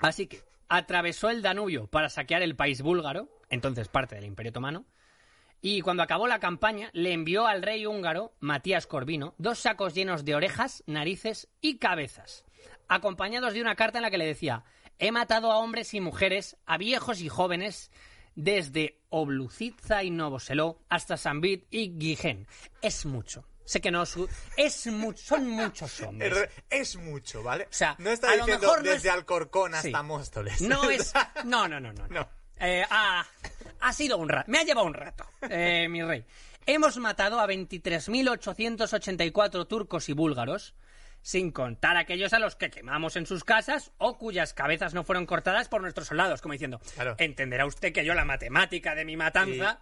Así que atravesó el Danubio para saquear el país búlgaro, entonces parte del Imperio Otomano, y cuando acabó la campaña, le envió al rey húngaro, Matías Corvino, dos sacos llenos de orejas, narices y cabezas, acompañados de una carta en la que le decía: He matado a hombres y mujeres, a viejos y jóvenes, desde Obluciza y Novoseló hasta Sambit y Guijén. Es mucho. Sé que no es mucho, son muchos hombres. Es, mucho, ¿vale? O sea, no está a lo diciendo mejor no desde es- Alcorcón Sí. hasta Móstoles. No es. No, no, no, no. No. Eh, ha, ha sido un rato. Me ha llevado un rato, eh, mi rey. Hemos matado a 23.884 turcos y búlgaros, sin contar aquellos a los que quemamos en sus casas o cuyas cabezas no fueron cortadas por nuestros soldados, como diciendo, Claro. entenderá usted que yo la matemática de mi matanza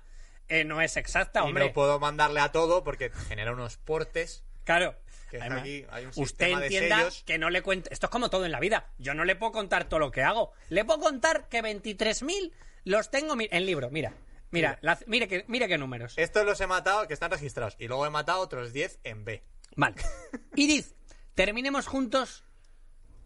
eh, no es exacta, Y hombre. no puedo mandarle a todo porque genera unos portes. Claro. Que Además, aquí hay un usted de entienda que no le cuento. Esto es como todo en la vida. Yo no le puedo contar todo lo que hago. Le puedo contar que 23.000 los tengo en libro. Mira, mira, la- mire, que, mire qué números. Estos los he matado, que están registrados. Y luego he matado otros 10 en B. Vale. Y dice, terminemos juntos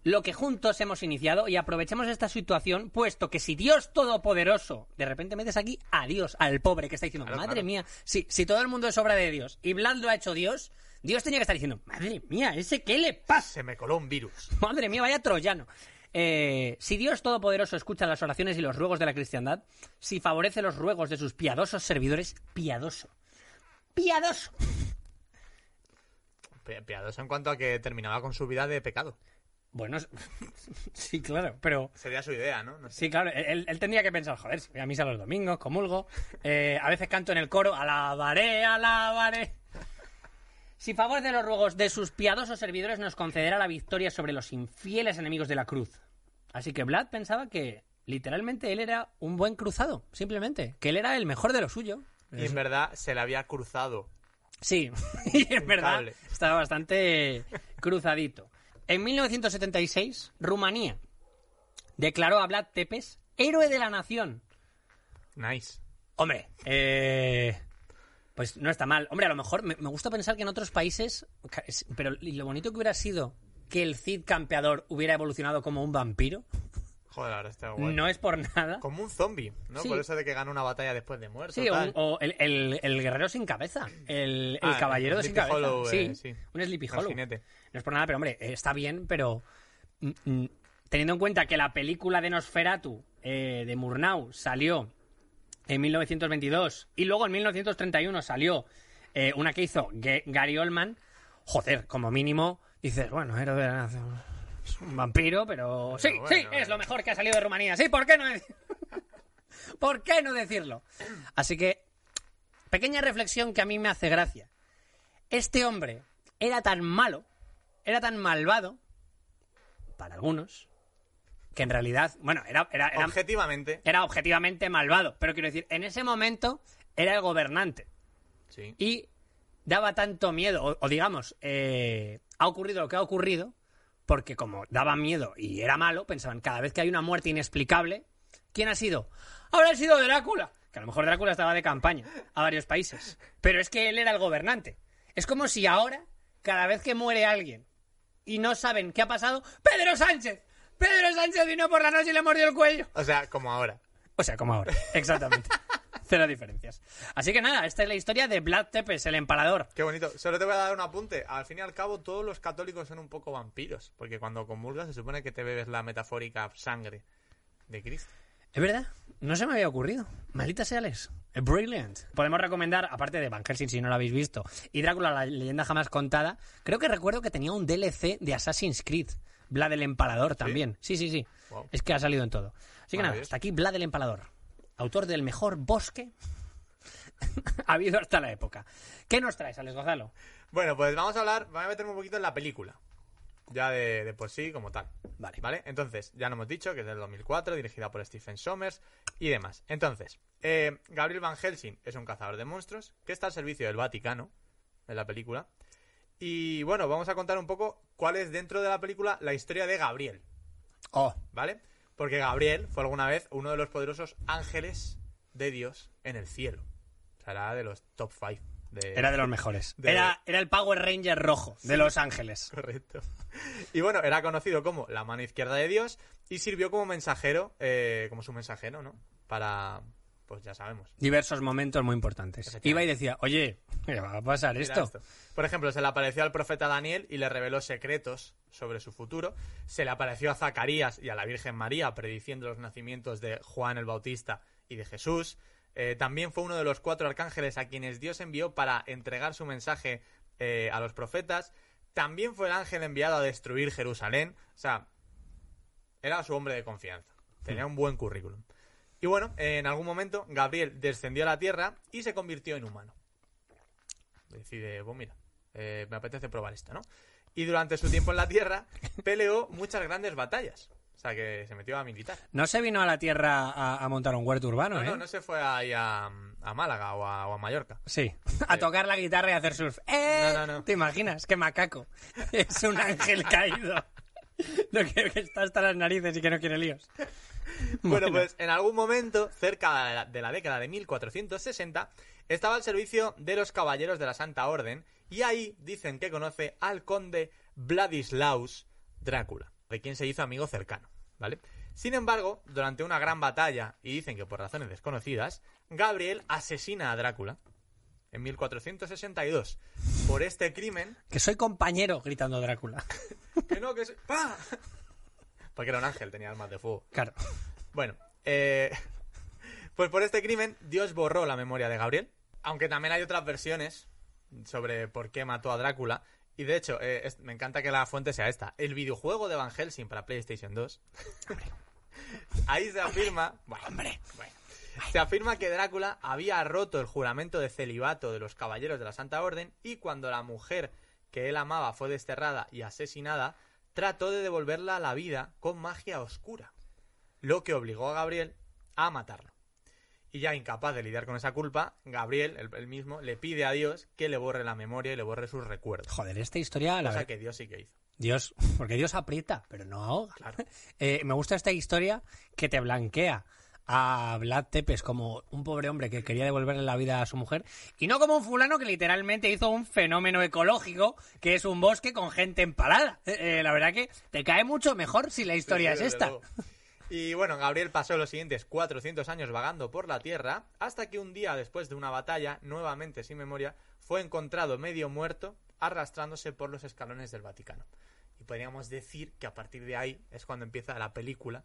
lo que juntos hemos iniciado y aprovechemos esta situación, puesto que si Dios Todopoderoso, de repente metes aquí a Dios, al pobre que está diciendo, Claro, madre claro. mía, si, si todo el mundo es obra de Dios y Vlad lo ha hecho Dios, Dios tenía que estar diciendo, madre mía, ¿ese qué le pasa? Se me coló un virus. Madre mía, vaya troyano. Eh, si Dios Todopoderoso escucha las oraciones y los ruegos de la cristiandad, si favorece los ruegos de sus piadosos servidores, piadoso. Piadoso. Pi- Piadoso en cuanto a que terminaba con su vida de pecado. Bueno, sí, claro, pero... Sería su idea, ¿no? No sé. Sí, claro, él, él tendría que pensar, joder, voy a misa los domingos, comulgo, eh, a veces canto en el coro, alabaré, alabaré. Si favorece los ruegos de sus piadosos servidores, nos concederá la victoria sobre los infieles enemigos de la cruz. Así que Vlad pensaba que, literalmente, él era un buen cruzado, simplemente, que él era el mejor de lo suyo. Y en verdad se le había cruzado. Sí, y en verdad estaba bastante cruzadito. En 1976, Rumanía declaró a Vlad Tepes héroe de la nación. Nice. Hombre, eh, pues no está mal. Hombre, a lo mejor me, me gusta pensar que en otros países, es- pero lo bonito que hubiera sido que el Cid campeador hubiera evolucionado como un vampiro, Joder, ahora está guay. no es por nada. Como un zombie, ¿no? Sí. Por eso de que gana una batalla después de muerto. Sí, tal. un- o el, el- el guerrero sin cabeza, el, el Ah, caballero sin cabeza. Hollow, sí, eh, sí. un Sleepy Hollow. No es por nada, pero hombre, eh, está bien, pero mm, mm, teniendo en cuenta que la película de Nosferatu eh, de Murnau salió en 1922 y luego en 1931 salió eh, una que hizo Gary Oldman, joder, como mínimo dices, bueno, héroe de la nación, es un vampiro, pero sí, bueno, sí, bueno. es lo mejor que ha salido de Rumanía. Sí, ¿por qué no decir- ¿Por qué no decirlo? Así que pequeña reflexión que a mí me hace gracia. Este hombre era tan malo, era tan malvado, para algunos, que en realidad, bueno, era, era, era, Objetivamente, era objetivamente malvado, pero quiero decir, en ese momento era el gobernante sí. y daba tanto miedo, o, o digamos, eh, ha ocurrido lo que ha ocurrido, porque como daba miedo y era malo, pensaban, cada vez que hay una muerte inexplicable, ¿quién ha sido? Habrá sido Drácula. Que a lo mejor Drácula estaba de campaña a varios países. Pero es que él era el gobernante. Es como si ahora, cada vez que muere alguien y no saben qué ha pasado, ¡Pedro Sánchez! Pedro Sánchez vino por la noche y le mordió el cuello. O sea, como ahora. O sea, como ahora. Exactamente. Cero diferencias. Así que nada, esta es la historia de Vlad Tepes, el empalador. Qué bonito. Solo te voy a dar un apunte. Al fin y al cabo, todos los católicos son un poco vampiros. Porque cuando comulgas se supone que te bebes la metafórica sangre de Cristo. Es verdad, no se me había ocurrido. Maldita sea Alex. Brilliant. Podemos recomendar, aparte de Van Helsing, si no lo habéis visto, y Drácula, la leyenda jamás contada, creo que recuerdo que tenía un DLC de Assassin's Creed. Vlad el Empalador también. Sí, sí, sí. Wow. Es que ha salido en todo. Así que nada, hasta aquí Vlad el Empalador. Autor del mejor bosque ha habido hasta la época. ¿Qué nos traes, Alex Gonzalo? Bueno, pues vamos a hablar, vamos a meterme un poquito en la película. Ya de, de por sí, como tal. Vale. ¿Vale? Entonces, ya lo hemos dicho, que es del 2004, dirigida por Stephen Sommers y demás. Entonces, eh, Gabriel Van Helsing es un cazador de monstruos que está al servicio del Vaticano en la película. Y bueno, vamos a contar un poco cuál es dentro de la película la historia de Gabriel, Oh, ¿vale? Porque Gabriel fue alguna vez uno de los poderosos ángeles de Dios en el cielo. O sea, era de los top 5. De... era de los mejores. De- Era, era el Power Ranger rojo de Los Ángeles. Correcto. Y bueno, era conocido como la mano izquierda de Dios y sirvió como mensajero, eh, como su mensajero, ¿no? Para, pues ya sabemos. Diversos momentos muy importantes. Iba y decía, oye, ¿qué va a pasar esto? Por ejemplo, se le apareció al profeta Daniel y le reveló secretos sobre su futuro. Se le apareció a Zacarías y a la Virgen María prediciendo los nacimientos de Juan el Bautista y de Jesús. Eh, también fue uno de los cuatro arcángeles a quienes Dios envió para entregar su mensaje eh, a los profetas. También fue el ángel enviado a destruir Jerusalén. O sea, era su hombre de confianza. Tenía un buen currículum. Y bueno, en algún momento Gabriel descendió a la tierra y se convirtió en humano. Decide, pues mira, eh, me apetece probar esto, ¿no? Y durante su tiempo en la tierra peleó muchas grandes batallas. O sea, que se metió a militar. No se vino a la Tierra a, a montar un huerto urbano, No, ¿eh? no, no se fue ahí a, a Málaga o a, o a Mallorca. Sí, a tocar la guitarra y a hacer surf. ¡Eh! No, no, no. ¿Te imaginas? ¡Qué macaco! Es un ángel caído. Lo que, que está hasta las narices y que no quiere líos. Bueno, pues en algún momento, cerca de la, de la década de 1460, estaba al servicio de los caballeros de la Santa Orden y ahí dicen que conoce al conde Vladislaus Drácula, de quien se hizo amigo cercano, ¿vale? Sin embargo, durante una gran batalla, y dicen que por razones desconocidas, Gabriel asesina a Drácula en 1462. Por este crimen, Que soy compañero, gritando Drácula. que no, que se... ¡Pah! Porque era un ángel, tenía armas de fuego. Claro. Bueno, eh, pues por este crimen Dios borró la memoria de Gabriel, aunque también hay otras versiones sobre por qué mató a Drácula. Y de hecho, eh, es- me encanta que la fuente sea esta. El videojuego de Van Helsing para PlayStation 2. Ahí se afirma... Bueno, Hombre. bueno. Se afirma que Drácula había roto el juramento de celibato de los caballeros de la Santa Orden y cuando la mujer que él amaba fue desterrada y asesinada, trató de devolverla a la vida con magia oscura, lo que obligó a Gabriel a matarlo. Y ya incapaz de lidiar con esa culpa, Gabriel, él, él mismo, le pide a Dios que le borre la memoria y le borre sus recuerdos. Joder, esta historia, la Cosa que Dios sí que hizo. Dios, porque Dios aprieta, pero no ahoga. Claro. Eh, me gusta esta historia que te blanquea a Vlad Tepes como un pobre hombre que quería devolverle la vida a su mujer y no como un fulano que literalmente hizo un fenómeno ecológico que es un bosque con gente empalada. Eh, eh, la verdad que te cae mucho mejor si la historia es esta. Y bueno, Gabriel pasó los siguientes 400 años vagando por la Tierra, hasta que un día después de una batalla, nuevamente sin memoria, fue encontrado medio muerto, arrastrándose por los escalones del Vaticano. Y podríamos decir que a partir de ahí es cuando empieza la película,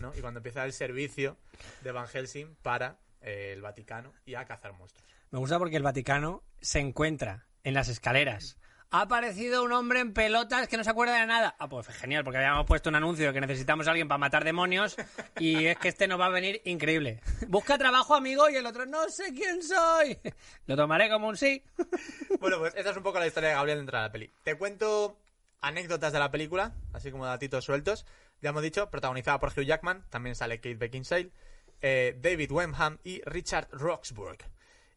¿no? Y cuando empieza el servicio de Van Helsing para eh, el Vaticano y a cazar monstruos. Me gusta porque el Vaticano se encuentra en las escaleras. Ha aparecido un hombre en pelotas que no se acuerda de nada. Ah, pues genial, porque habíamos puesto un anuncio de que necesitamos a alguien para matar demonios y es que este nos va a venir increíble. Busca trabajo, amigo, y el otro, no sé quién soy. Lo tomaré como un sí. Bueno, pues esa es un poco la historia de Gabriel dentro de la peli. Te cuento anécdotas de la película, así como datitos sueltos. Ya hemos dicho, protagonizada por Hugh Jackman, también sale Kate Beckinsale, eh, David Wenham y Richard Roxburgh.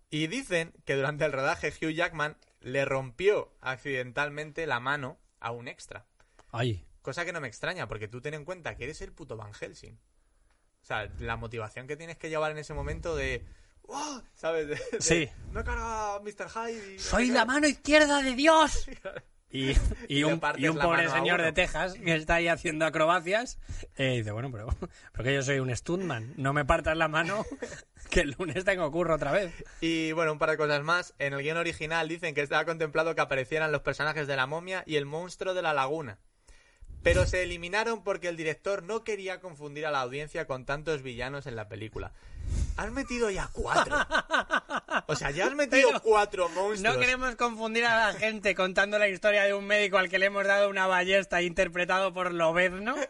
Y dicen que durante el rodaje Hugh Jackman le rompió accidentalmente la mano a un extra. Ay, Cosa que no me extraña, porque tú ten en cuenta que eres el puto Van Helsing. O sea, la motivación que tienes que llevar en ese momento de... ¡Wow! ¿Sabes? De- de, Sí. No carga a Mr. Hyde y soy la qué". mano izquierda de Dios. y, un, y pobre señor de Texas que está ahí haciendo acrobacias. eh, dice, bueno, pero porque yo soy un stuntman, no me partas la mano que el lunes tengo curro otra vez. Y bueno, un par de cosas más. En el guion original dicen que estaba contemplado que aparecieran los personajes de la momia y el monstruo de la laguna. Pero se eliminaron porque el director no quería confundir a la audiencia con tantos villanos en la película. Has metido ya cuatro. O sea, ya has metido Pero cuatro monstruos. No queremos confundir a la gente contando la historia de un médico al que le hemos dado una ballesta interpretado por Lobezno.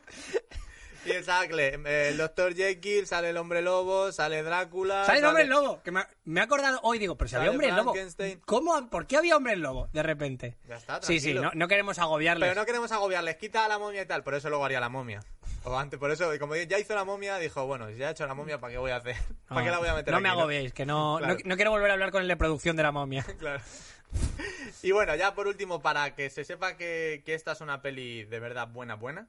Y exacto, eh, el Dr. Jekyll, sale el hombre lobo, sale Drácula. ¿Sale el hombre lobo? Que me, ha- me he acordado hoy, digo, pero si había hombre lobo. ¿Cómo? ¿Por qué había hombre lobo de repente? Ya está, Sí, sí, tranquilo. no, no queremos agobiarles. Pero no queremos agobiarles, quita a la momia y tal, por eso luego haría la momia. O antes, por eso, como ya hizo la momia, dijo, bueno, si ya he hecho la momia, ¿para qué voy a hacer? ¿Para qué la voy a meter No aquí, me agobiéis, que no, Claro. no, no quiero volver a hablar con el de producción de la momia. Claro. Y bueno, ya por último, para que se sepa que, que esta es una peli de verdad buena, buena.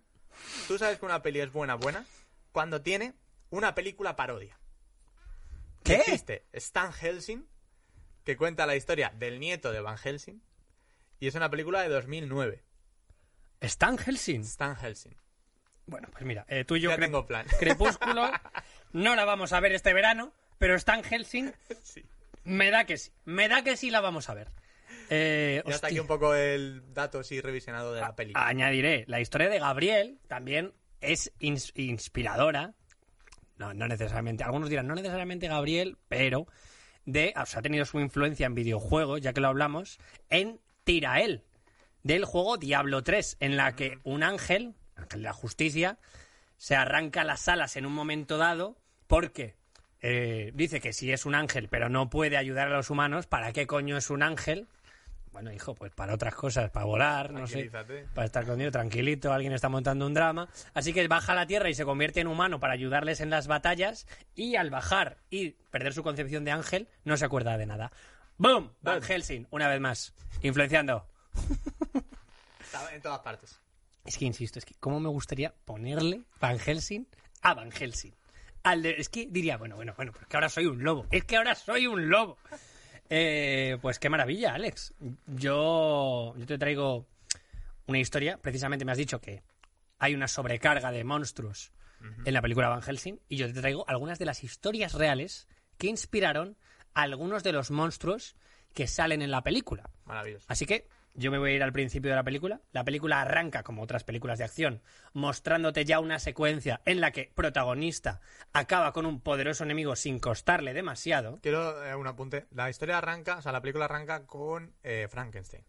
¿Tú sabes que una peli es buena, buena? Cuando tiene una película parodia. ¿Qué? Existe Stan Helsing, que cuenta la historia del nieto de Van Helsing. Y es una película de 2009. Stan Helsing. Stan Helsing. Bueno, pues mira, eh, tú y yo Ya tengo plan. Crepúsculo no la vamos a ver este verano, pero Stan Helsing Sí. me da que sí. Me da que sí la vamos a ver. Eh, Ya está aquí un poco el dato así revisionado de la película. Añadiré, la historia de Gabriel también es ins- inspiradora. No, no necesariamente. Algunos dirán, no necesariamente Gabriel, pero de, o sea, ha tenido su influencia en videojuegos, ya que lo hablamos, en Tirael, del juego Diablo 3, en la que un ángel, la justicia, se arranca las alas en un momento dado porque eh, dice que si es un ángel pero no puede ayudar a los humanos, ¿para qué coño es un ángel? Bueno, hijo, pues para otras cosas, para volar, no sé, para estar conmigo tranquilito, alguien está montando un drama. Así que baja a la Tierra y se convierte en humano para ayudarles en las batallas y al bajar y perder su concepción de ángel, no se acuerda de nada. ¡Boom! Van. Helsing, una vez más, influenciando. Está en todas partes. Es que insisto, es que cómo me gustaría ponerle Van Helsing a Van Helsing. Al de- es que diría, bueno, bueno, bueno, pero es que ahora soy un lobo. Es que ahora soy un lobo. Eh, pues qué maravilla, Alex. Yo, yo te traigo una historia. Precisamente me has dicho que hay una sobrecarga de monstruos en la película Van Helsing. Y yo te traigo algunas de las historias reales que inspiraron a algunos de los monstruos que salen en la película. Maravilloso. Así que yo me voy a ir al principio de la película. La película arranca, como otras películas de acción, mostrándote ya una secuencia en la que protagonista acaba con un poderoso enemigo sin costarle demasiado. Quiero eh, un apunte. La historia arranca, o sea, la película arranca con eh, Frankenstein.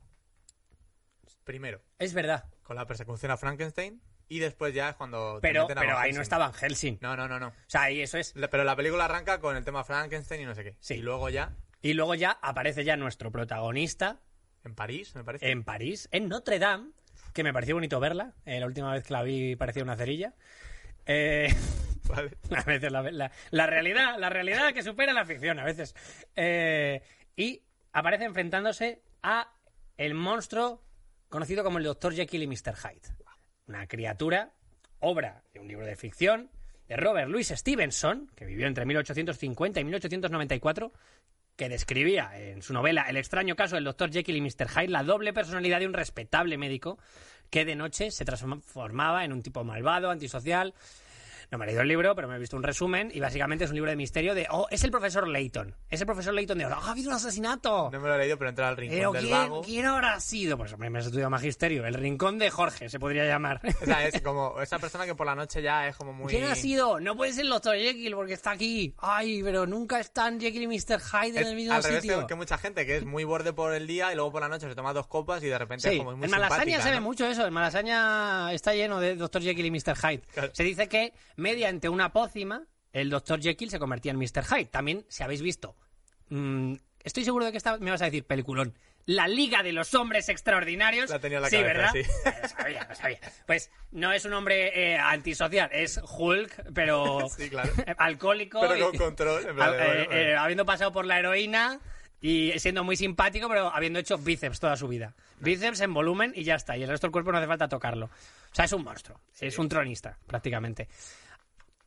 Primero, Es verdad, con la persecución a Frankenstein. Y después ya es cuando. te pero, meten a pero ahí no estaba Van Helsing. No, no, no, no. O sea, ahí eso es. Pero la película arranca con el tema Frankenstein y no sé qué. Sí. Y luego ya, Y luego ya aparece ya nuestro protagonista en París, me parece. en París, en Notre Dame, que me pareció bonito verla. Eh, la última vez que la vi parecía una cerilla. Eh, Vale. A veces la, la- la realidad, la realidad que supera la ficción, a veces. Eh, y aparece enfrentándose a el monstruo conocido como el Dr. Jekyll y Mr. Hyde. Una criatura, obra de un libro de ficción de Robert Louis Stevenson, que vivió entre 1850 y 1894, que describía en su novela El extraño caso del Dr. Jekyll y Mr. Hyde la doble personalidad de un respetable médico que de noche se transformaba en un tipo malvado, antisocial. No me he leído el libro, pero me he visto un resumen y básicamente es un libro de misterio de, oh, es el profesor Layton. Es el profesor Layton de, oh, ha habido un asesinato. No me lo he leído, pero entra al rincón Pero del ¿quién, vago. quién habrá sido? Pues hombre, me has estudiado magisterio. El rincón de Jorge se podría llamar. O sea, es como esa persona que por la noche ya es como muy. ¿Quién ha sido? No puede ser el Dr. Jekyll porque está aquí. Ay, pero nunca están Jekyll y Mr. Hyde en Es el mismo al revés sitio. que, que mucha gente que es muy borde por el día y luego por la noche se toma dos copas y de repente es Sí, como muy en Malasaña se ve mucho eso. En Malasaña está lleno de Dr. Jekyll y Mr. Hyde. Claro. Se dice que mediante una pócima el Dr. Jekyll se convertía en Mr. Hyde. También, si habéis visto, mm, estoy seguro de que esta, me vas a decir peliculón. La Liga de los Hombres Extraordinarios. La tenía en la sí, cabeza, ¿verdad? sí. Lo sabía, lo sabía. Pues no es un hombre eh, antisocial, es Hulk, pero Sí, claro. alcohólico. Pero y- con control. en plan de, bueno, eh, bueno. eh, habiendo pasado por la heroína y siendo muy simpático, pero habiendo hecho bíceps toda su vida. Bíceps en volumen y ya está. Y el resto del cuerpo no hace falta tocarlo. O sea, es un monstruo. Es un tronista, prácticamente.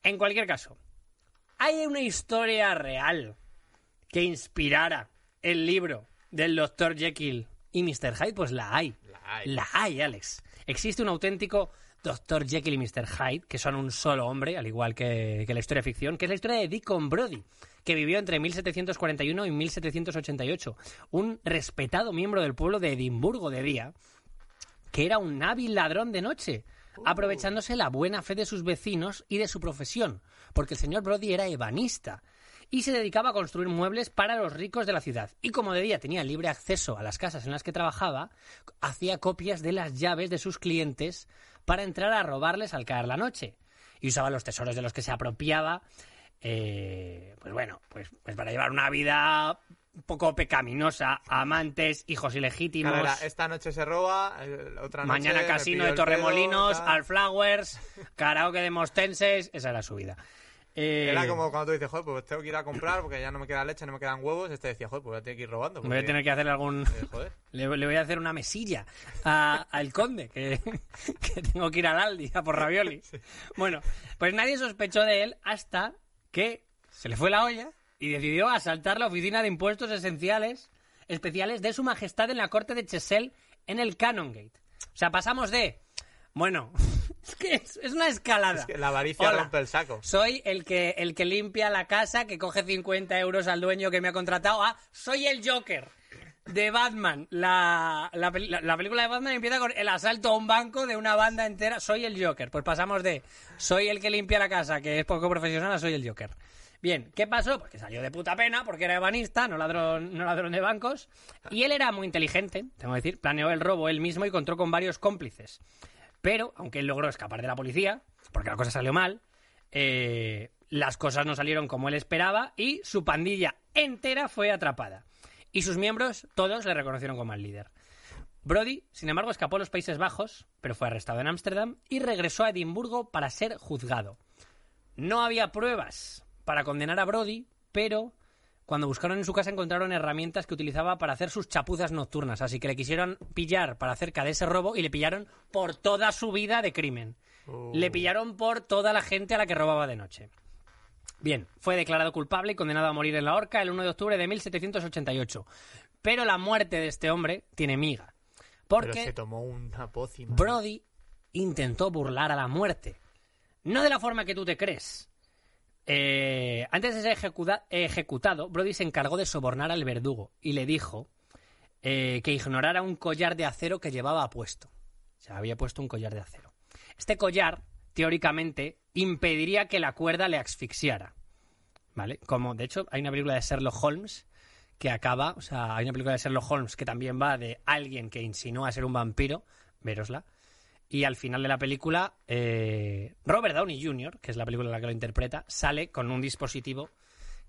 En cualquier caso, hay una historia real que inspirara el libro del Dr. Jekyll y Mr. Hyde, pues la hay. La hay. La hay, Alex. Existe un auténtico Dr. Jekyll y Mr. Hyde, que son un solo hombre, al igual que, que la historia de ficción, que es la historia de Deacon Brody, que vivió entre 1741 y 1788. Un respetado miembro del pueblo de Edimburgo de día, que era un hábil ladrón de noche, aprovechándose la buena fe de sus vecinos y de su profesión, porque el señor Brody era ebanista y se dedicaba a construir muebles para los ricos de la ciudad. Y como de día tenía libre acceso a las casas en las que trabajaba, hacía copias de las llaves de sus clientes para entrar a robarles al caer la noche. Y usaba los tesoros de los que se apropiaba, eh, pues bueno, pues, pues para llevar una vida un poco pecaminosa, amantes, hijos ilegítimos. Claro, era, esta noche se roba, otra noche Mañana casino de pedo, Torremolinos, tal. al Flowers, karaoke de Mostenses, esa era su vida. Eh, Era como cuando tú dices, joder, pues tengo que ir a comprar porque ya no me queda leche, no me quedan huevos. Este decía, joder, pues voy a tener que ir robando. Voy a tener que hacer algún... eh, joder. Le, le voy a hacer una mesilla a- al conde, que, que tengo que ir al Aldi a por ravioli. Bueno, pues nadie sospechó de él hasta que se le fue la olla y decidió asaltar la oficina de impuestos esenciales especiales de su majestad en la corte de Chessel en el Canongate. O sea, pasamos de... Bueno, es que es, es una escalada. Es que la avaricia Hola. rompe el saco. Soy el que, el que limpia la casa, que coge 50 euros al dueño que me ha contratado. Ah, soy el Joker de Batman. La, la- la película de Batman empieza con el asalto a un banco de una banda entera. Soy el Joker. Pues pasamos de soy el que limpia la casa, que es poco profesional, a soy el Joker. Bien, ¿qué pasó? Pues que salió de puta pena porque era ebanista, no ladrón, no ladrón de bancos. Y él era muy inteligente, tengo que decir, planeó el robo él mismo y contó con varios cómplices. Pero, aunque él logró escapar de la policía, porque la cosa salió mal, eh, las cosas no salieron como él esperaba y su pandilla entera fue atrapada. Y sus miembros, todos, le reconocieron como el líder. Brody, sin embargo, escapó a los Países Bajos, pero fue arrestado en Ámsterdam y regresó a Edimburgo para ser juzgado. No había pruebas para condenar a Brody, pero cuando buscaron en su casa encontraron herramientas que utilizaba para hacer sus chapuzas nocturnas, así que le quisieron pillar para acerca de ese robo y le pillaron por toda su vida de crimen. Le pillaron por toda la gente a la que robaba de noche. Bien, fue declarado culpable y condenado a morir en la horca el 1 de octubre de 1788. Pero la muerte de este hombre tiene miga. Pero Porque se tomó una pócima. Brody intentó burlar a la muerte. No de la forma que tú te crees. Eh, antes de ser ejecuta- ejecutado, Brody se encargó de sobornar al verdugo y le dijo eh, que ignorara un collar de acero que llevaba puesto. O sea, había puesto un collar de acero. Este collar, teóricamente, impediría que la cuerda le asfixiara. ¿Vale? Como, de hecho, hay una película de Sherlock Holmes que acaba, o sea, hay una película de Sherlock Holmes que también va de alguien que insinúa ser un vampiro, verosla, y al final de la película, eh, Robert Downey Jr., que es la película en la que lo interpreta, sale con un dispositivo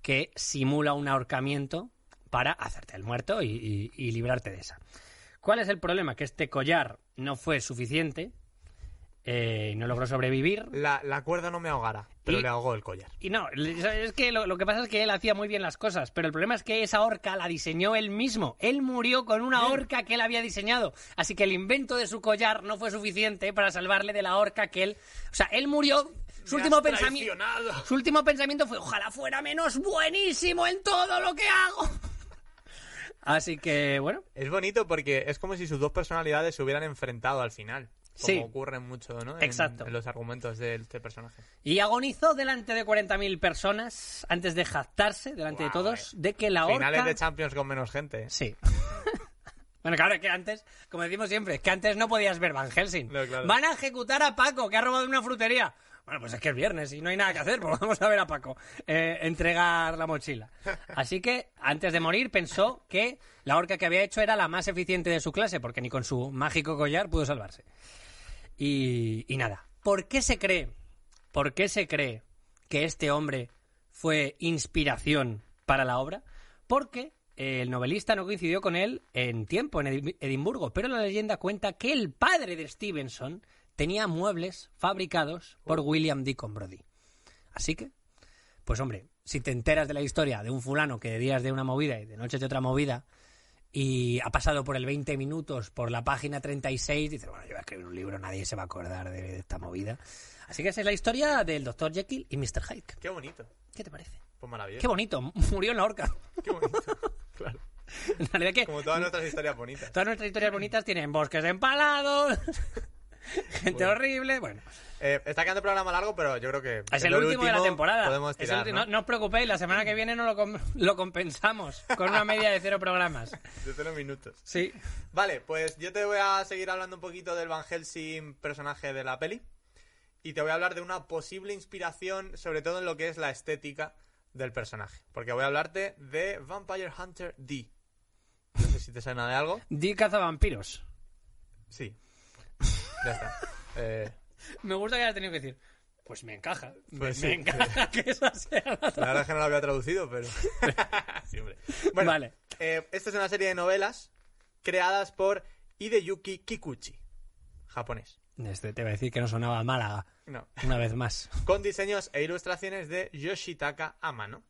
que simula un ahorcamiento para hacerte el muerto y, y- y librarte de esa. ¿Cuál es el problema? Que este collar no fue suficiente, eh, no logró sobrevivir, La, la cuerda no me ahogara, pero Y- le ahogó el collar. y no, es que lo, lo que pasa es que él hacía muy bien las cosas, pero el problema es que esa horca la diseñó él mismo. Él murió con una horca que él había diseñado. Así que el invento de su collar no fue suficiente para salvarle de la horca que él... O sea, él murió... Su Me último, pensamiento, su último pensamiento fue, ojalá fuera menos buenísimo en todo lo que hago. Así que, bueno, Es bonito porque es como si sus dos personalidades se hubieran enfrentado al final. Como Sí. ocurre mucho, ¿no? En- Exacto. En, los argumentos de este personaje. y agonizó delante de 40.000 personas antes de jactarse, delante de todos, de que la horca... Finales de Champions con menos gente. ¿eh? Sí. bueno, claro, es que antes, como decimos siempre, es que antes no podías ver Van Helsing. No, claro. Van a ejecutar a Paco, que ha robado una frutería. Bueno, pues es que es viernes y no hay nada que hacer, pues vamos a ver a Paco eh, entregar la mochila. Así que, antes de morir, pensó que la horca que había hecho era la más eficiente de su clase, porque ni con su mágico collar pudo salvarse. Y, y nada. ¿Por qué se cree? ¿Por qué se cree que este hombre fue inspiración para la obra? Porque el novelista no coincidió con él en tiempo en Edi- Edimburgo, pero la leyenda cuenta que el padre de Stevenson tenía muebles fabricados por William Deacon Brody. Así que, pues hombre, si te enteras de la historia de un fulano que de días de una movida y de noches de otra movida, y ha pasado por el 20 minutos por la página 36, dices, bueno, yo voy a escribir un libro, nadie se va a acordar de esta movida. Así que esa es la historia del Dr. Jekyll y Mr. Hyde. Qué bonito. ¿Qué te parece? Pues maravilloso. Qué bonito, murió en la horca. Qué bonito. claro. En realidad que Como todas nuestras historias bonitas. todas nuestras historias bonitas tienen bosques empalados, gente horrible, bueno. Eh, está quedando el programa largo, pero yo creo que. Es el último, de la temporada. El tirar, ¿no? no, no os preocupéis, la semana que viene no lo, com- lo compensamos con una media de cero programas. De cero minutos. Sí. Vale, pues yo te voy a seguir hablando un poquito del Van Helsing personaje de la peli. Y te voy a hablar de una posible inspiración, sobre todo en lo que es la estética del personaje. Porque voy a hablarte de Vampire Hunter D. No sé si te suena de algo. Di cazavampiros. Sí. Ya está. Eh, Me gusta que hayas tenido que decir. Pues me encaja. Pues me sí, encaja que esa sea la la verdad es que no lo había traducido, pero. Bueno, Vale. eh, esta es una serie de novelas creadas por Hideyuki Kikuchi, japonés. Este te voy a decir que no sonaba a Málaga. No. Una vez más. con diseños e ilustraciones de Yoshitaka Amano.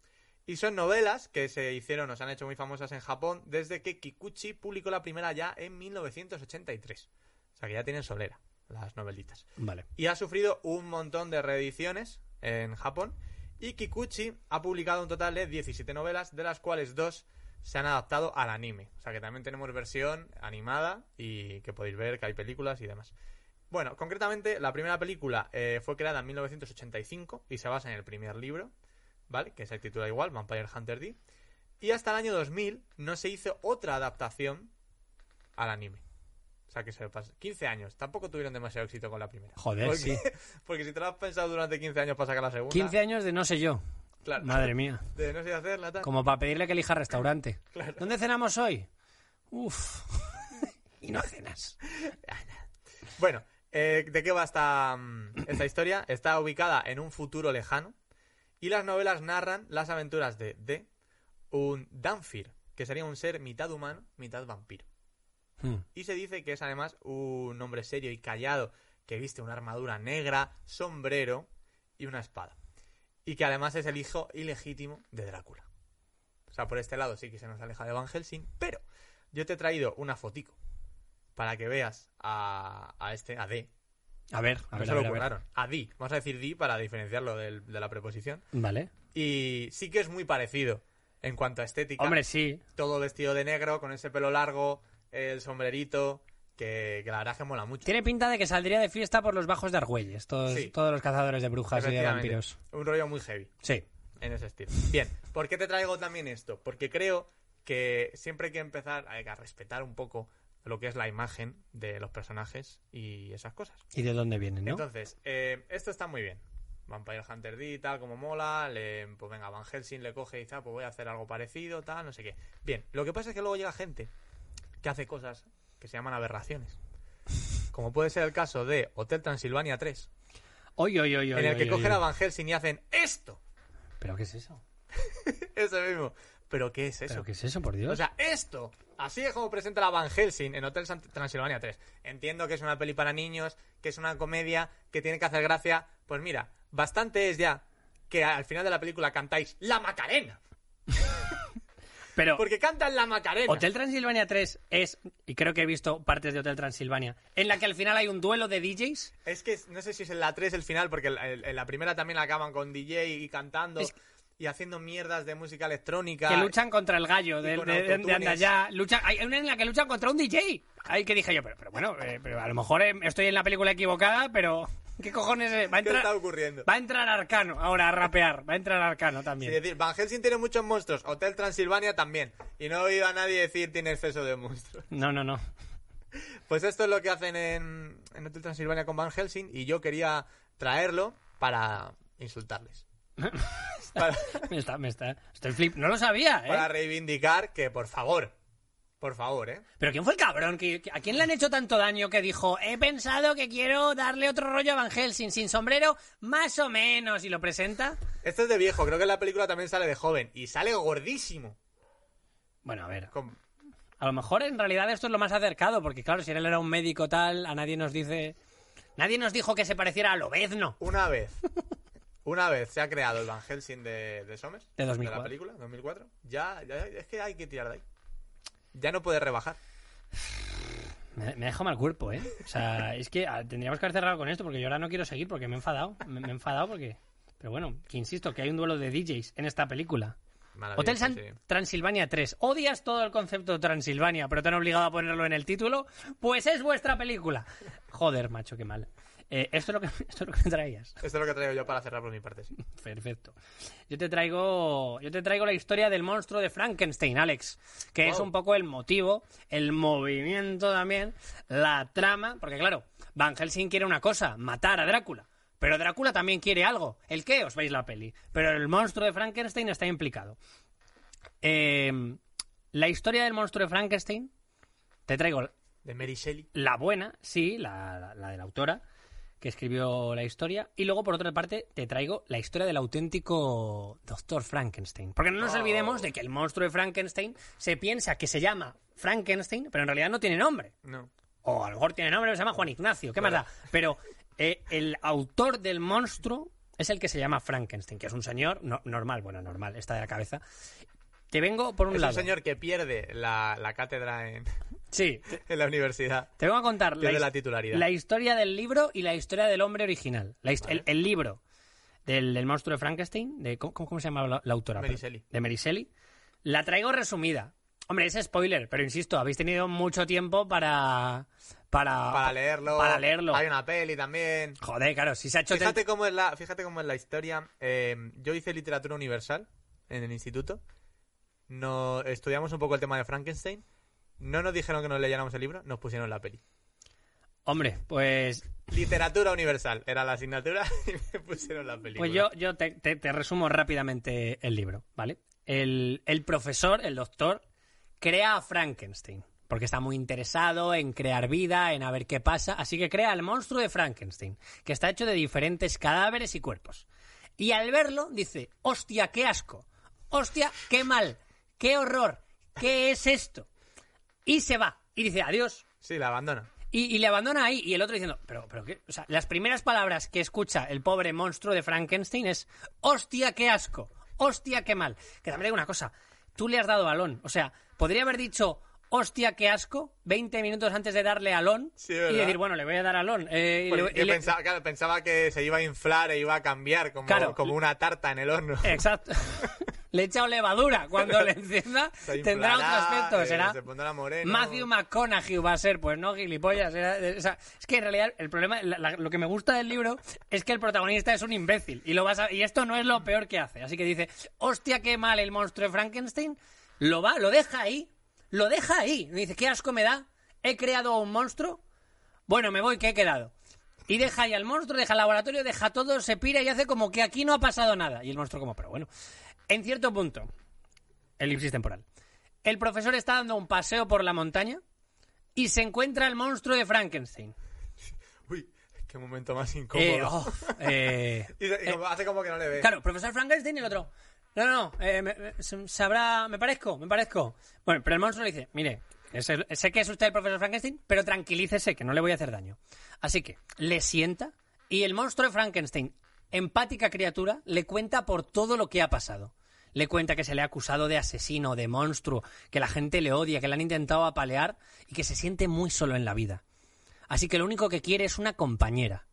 Y son novelas que se hicieron o se han hecho muy famosas en Japón desde que Kikuchi publicó la primera ya en 1983. O sea que ya tienen solera las novelitas. Vale. Y ha sufrido un montón de reediciones en Japón. Y Kikuchi ha publicado un total de 17 novelas, de las cuales dos se han adaptado al anime. O sea que también tenemos versión animada y que podéis ver que hay películas y demás. Bueno, concretamente, la primera película eh, fue creada en 1985 y se basa en el primer libro, ¿vale? Que se titula igual, Vampire Hunter D. Y hasta el año 2000 no se hizo otra adaptación al anime. Sea que se pasó 15 años. Tampoco tuvieron demasiado éxito con la primera. Joder, porque, sí. Porque si te lo has pensado durante 15 años para sacar la segunda. 15 años de no sé yo. Claro. Madre mía. De no sé hacerla, tal. Como para pedirle que elija restaurante. Claro. ¿Dónde cenamos hoy? Uf. y no cenas. Bueno, eh, ¿de qué va esta, mm, esta historia? Está ubicada en un futuro lejano y las novelas narran las aventuras de D, un Danfir, que sería un ser mitad humano, mitad vampiro. Hmm. Y se dice que es además un hombre serio y callado que viste una armadura negra, sombrero y una espada. Y que además es el hijo ilegítimo de Drácula. O sea, por este lado sí que se nos aleja de Van Helsing, pero yo te he traído una fotico para que veas a, a este, a D. A ver, a No ver, se a lo a ver. A D. Vamos a decir D para diferenciarlo del- de la preposición. Vale. Y sí que es muy parecido en cuanto a estética. Hombre, sí. Todo vestido de negro, con ese pelo largo, el sombrerito, que, que la verdad es que mola mucho. Tiene pinta de que saldría de fiesta por los bajos de Argüelles. Todos, Sí. todos los cazadores de brujas y de vampiros. Un rollo muy heavy Sí. en ese estilo. Bien, ¿por qué te traigo también esto? Porque creo que siempre hay que empezar a, a respetar un poco lo que es la imagen de los personajes y esas cosas. ¿Y de dónde vienen, no? Entonces, eh, esto está muy bien. Vampire Hunter D tal, como mola. Le, pues venga, Van Helsing le coge y dice, ah, pues voy a hacer algo parecido, tal, no sé qué. Bien, lo que pasa es que luego llega gente que hace cosas que se llaman aberraciones. Como puede ser el caso de Hotel Transilvania 3, Oy, oy, oy, oy, en el que cogen a Van Helsing y hacen esto. ¿Pero qué es eso? Eso mismo. ¿Pero qué es eso? ¿Pero qué es eso, por Dios? O sea, esto, así es como presenta la Van Helsing en Hotel Transilvania 3. Entiendo que es una peli para niños, que es una comedia, que tiene que hacer gracia. Pues mira, bastante es ya que al final de la película cantáis La Macarena. Pero Porque cantan La Macarena. Hotel Transilvania 3 es, y creo que he visto partes de Hotel Transilvania, en la que al final hay un duelo de DJs. Es que no sé si es en la 3 el final, porque en la primera también acaban con DJ y cantando Es- y haciendo mierdas de música electrónica. Que luchan contra el gallo de, de, de-. Andallá. Luchan, hay una en la que luchan contra un DJ. Ahí que dije yo, pero, pero bueno, eh, pero a lo mejor eh, estoy en la película equivocada, pero ¿qué cojones? eh? Va a ¿Qué entrar, está ocurriendo? va a entrar Arcano ahora a rapear. Va a entrar Arcano Es también. decir, Van Helsing tiene muchos monstruos, Hotel Transilvania también. Y no he oído a nadie decir tiene exceso de monstruos. No, no, no. Pues esto es lo que hacen en, en Hotel Transilvania con Van Helsing y yo quería traerlo para insultarles. para, Me está, me está. Estoy flip. No lo sabía, ¿eh? para reivindicar que, por favor, por favor, ¿eh? Pero ¿quién fue el cabrón? ¿Que- ¿A quién le han hecho tanto daño que dijo, he pensado que quiero darle otro rollo a Van Helsing sin sombrero, más o menos, y lo presenta? Esto es de viejo, creo que en la película también sale de joven y sale gordísimo. Bueno, a ver. Con- A lo mejor en realidad esto es lo más acercado, porque claro, si él era un médico tal, a nadie nos dice... Nadie nos dijo que se pareciera a Lobezno. Una vez, una vez se ha creado el Van Helsing de, de Somers, De 2004. la película, 2004, ya, ya, es que hay que tirar de ahí. Ya no puedes rebajar. Me, me deja mal cuerpo, ¿eh? O sea, es que ah, tendríamos que haber cerrado con esto, porque yo ahora no quiero seguir, porque me he enfadado. Me, me he enfadado porque... Pero bueno, que insisto, que hay un duelo de DJs en esta película. Hotel San sí. Transilvania 3. ¿Odias todo el concepto de Transilvania, pero te han obligado a ponerlo en el título? Pues es vuestra película. Joder, macho, qué mal. Eh, esto, es lo que, esto es lo que me traías. Esto es lo que traigo yo para cerrar por mi parte, sí. Perfecto. Yo te traigo, yo te traigo la historia del monstruo de Frankenstein, Alex, que es un poco el motivo, el movimiento también, la trama, porque claro, Van Helsing quiere una cosa, matar a Drácula. Pero Drácula también quiere algo. ¿El qué? Os veis la peli. Pero el monstruo de Frankenstein está implicado. Eh, la historia del monstruo de Frankenstein, te traigo De Mary Shelley. la buena, sí, la, la- la de la autora que escribió la historia. Y luego, por otra parte, te traigo la historia del auténtico Doctor Frankenstein. Porque no nos Oh. olvidemos de que el monstruo de Frankenstein se piensa que se llama Frankenstein, pero en realidad no tiene nombre. No. O a lo mejor tiene nombre, pero se llama Juan Ignacio, ¿qué más da? Pero eh, el autor del monstruo es el que se llama Frankenstein, que es un señor no- normal, bueno, normal, está de la cabeza. Te vengo por un Es lado. un señor que pierde la, la cátedra en, Sí, en la universidad. Te vengo a contar la, la titularidad. la historia del libro y la historia del hombre original. La his- el, el libro del, del monstruo de Frankenstein, de, ¿cómo, cómo se llama la, la autora? Shelley. De Shelley. La traigo resumida. Hombre, es spoiler, pero insisto, habéis tenido mucho tiempo para... Para, Para leerlo. Para leerlo. Hay una peli también. Joder, claro, si se ha hecho... Fíjate cómo es la, fíjate cómo es la historia. Eh, yo hice literatura universal en el instituto. No, estudiamos un poco el tema de Frankenstein. No nos dijeron que nos leyéramos el libro, nos pusieron la peli. Hombre, pues Literatura universal era la asignatura y me pusieron la película. Pues yo, yo te, te- te resumo rápidamente el libro, ¿vale? El, el profesor, el doctor, crea a Frankenstein, porque está muy interesado en crear vida, en a ver qué pasa, así que crea al monstruo de Frankenstein, que está hecho de diferentes cadáveres y cuerpos. Y al verlo dice, hostia, qué asco, hostia, qué mal, qué horror, ¿qué es esto? Y se va, y dice, adiós, Sí, la abandona. y, y le abandona ahí. Y el otro diciendo, pero, pero qué. O sea, las primeras palabras que escucha el pobre monstruo de Frankenstein es, hostia, qué asco. Hostia, qué mal. Que también digo una cosa. Tú le has dado balón. O sea, podría haber dicho, hostia, qué asco, 20 minutos antes de darle alón. Sí, y decir, bueno, le voy a dar alón. eh, y le- Porque y le- pensaba, claro, pensaba que se iba a inflar e iba a cambiar como, Claro. como una tarta en el horno. Exacto. le he echado levadura. Cuando le encienda, Se tendrá otro aspecto. eh, será. Se pondrá moreno. Matthew McConaughey va a ser, pues no, gilipollas. era- o sea, es que en realidad el problema, la- la- lo que me gusta del libro es que el protagonista es un imbécil y lo vas a- y esto no es lo peor que hace. Así que dice, hostia, qué mal el monstruo de Frankenstein, lo va, lo deja ahí, lo deja ahí. Dice, qué asco me da, he creado a un monstruo, bueno, me voy, que he quedado. Y deja ahí al monstruo, deja el laboratorio, deja todo, se pira y hace como que aquí no ha pasado nada. Y el monstruo como, pero bueno, en cierto punto, elipsis temporal. El profesor está dando un paseo por la montaña y se encuentra el monstruo de Frankenstein. Uy, qué momento más incómodo. Eh, oh, eh, Y, como- hace como que no le ve. claro, profesor Frankenstein y el otro. No, no, no, eh, me, sabrá, me parezco, me parezco. Bueno, pero el monstruo le dice, mire, sé que es usted el profesor Frankenstein, pero tranquilícese que no le voy a hacer daño. Así que le sienta y el monstruo de Frankenstein, empática criatura, le cuenta por todo lo que ha pasado. Le cuenta que se le ha acusado de asesino, de monstruo, que la gente le odia, que le han intentado apalear y que se siente muy solo en la vida. Así que lo único que quiere es una compañera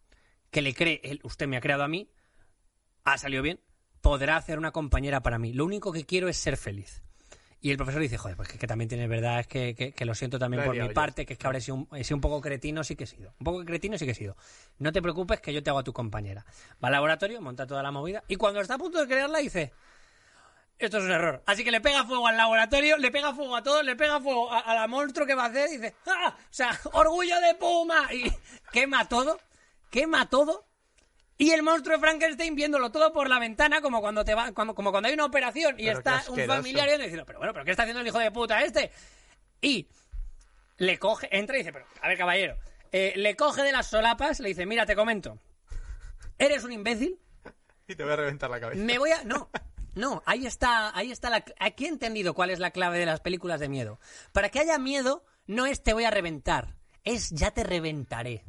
que le cree, él, usted me ha creado a mí, ha salido bien, podrá hacer una compañera para mí. Lo único que quiero es ser feliz. Y el profesor dice, joder, pues que, que también tiene verdad, es que, que- que lo siento también por mi parte, que es que ahora he sido, un, he sido un poco cretino, sí que he sido. Un poco cretino, sí que he sido. No te preocupes que yo te hago a tu compañera. Va al laboratorio, monta toda la movida, y cuando está a punto de crearla dice, esto es un error. Así que le pega fuego al laboratorio, le pega fuego a todo, le pega fuego a, a la monstruo que va a hacer y dice, ¡ah! O sea, orgullo de Puma. Y quema todo, quema todo. Y el monstruo de Frankenstein viéndolo todo por la ventana, como cuando te va, como, como cuando hay una operación y Pero está un familiar viendo y diciendo, pero bueno, pero ¿qué está haciendo el hijo de puta este? Y le coge, entra y dice, pero, a ver, caballero, eh, le coge de las solapas, le dice, mira, te comento, eres un imbécil, Y te voy a reventar la cabeza. me voy a. No, no, ahí está, ahí está la. Aquí he entendido cuál es la clave de las películas de miedo. Para que haya miedo, no es te voy a reventar, es ya te reventaré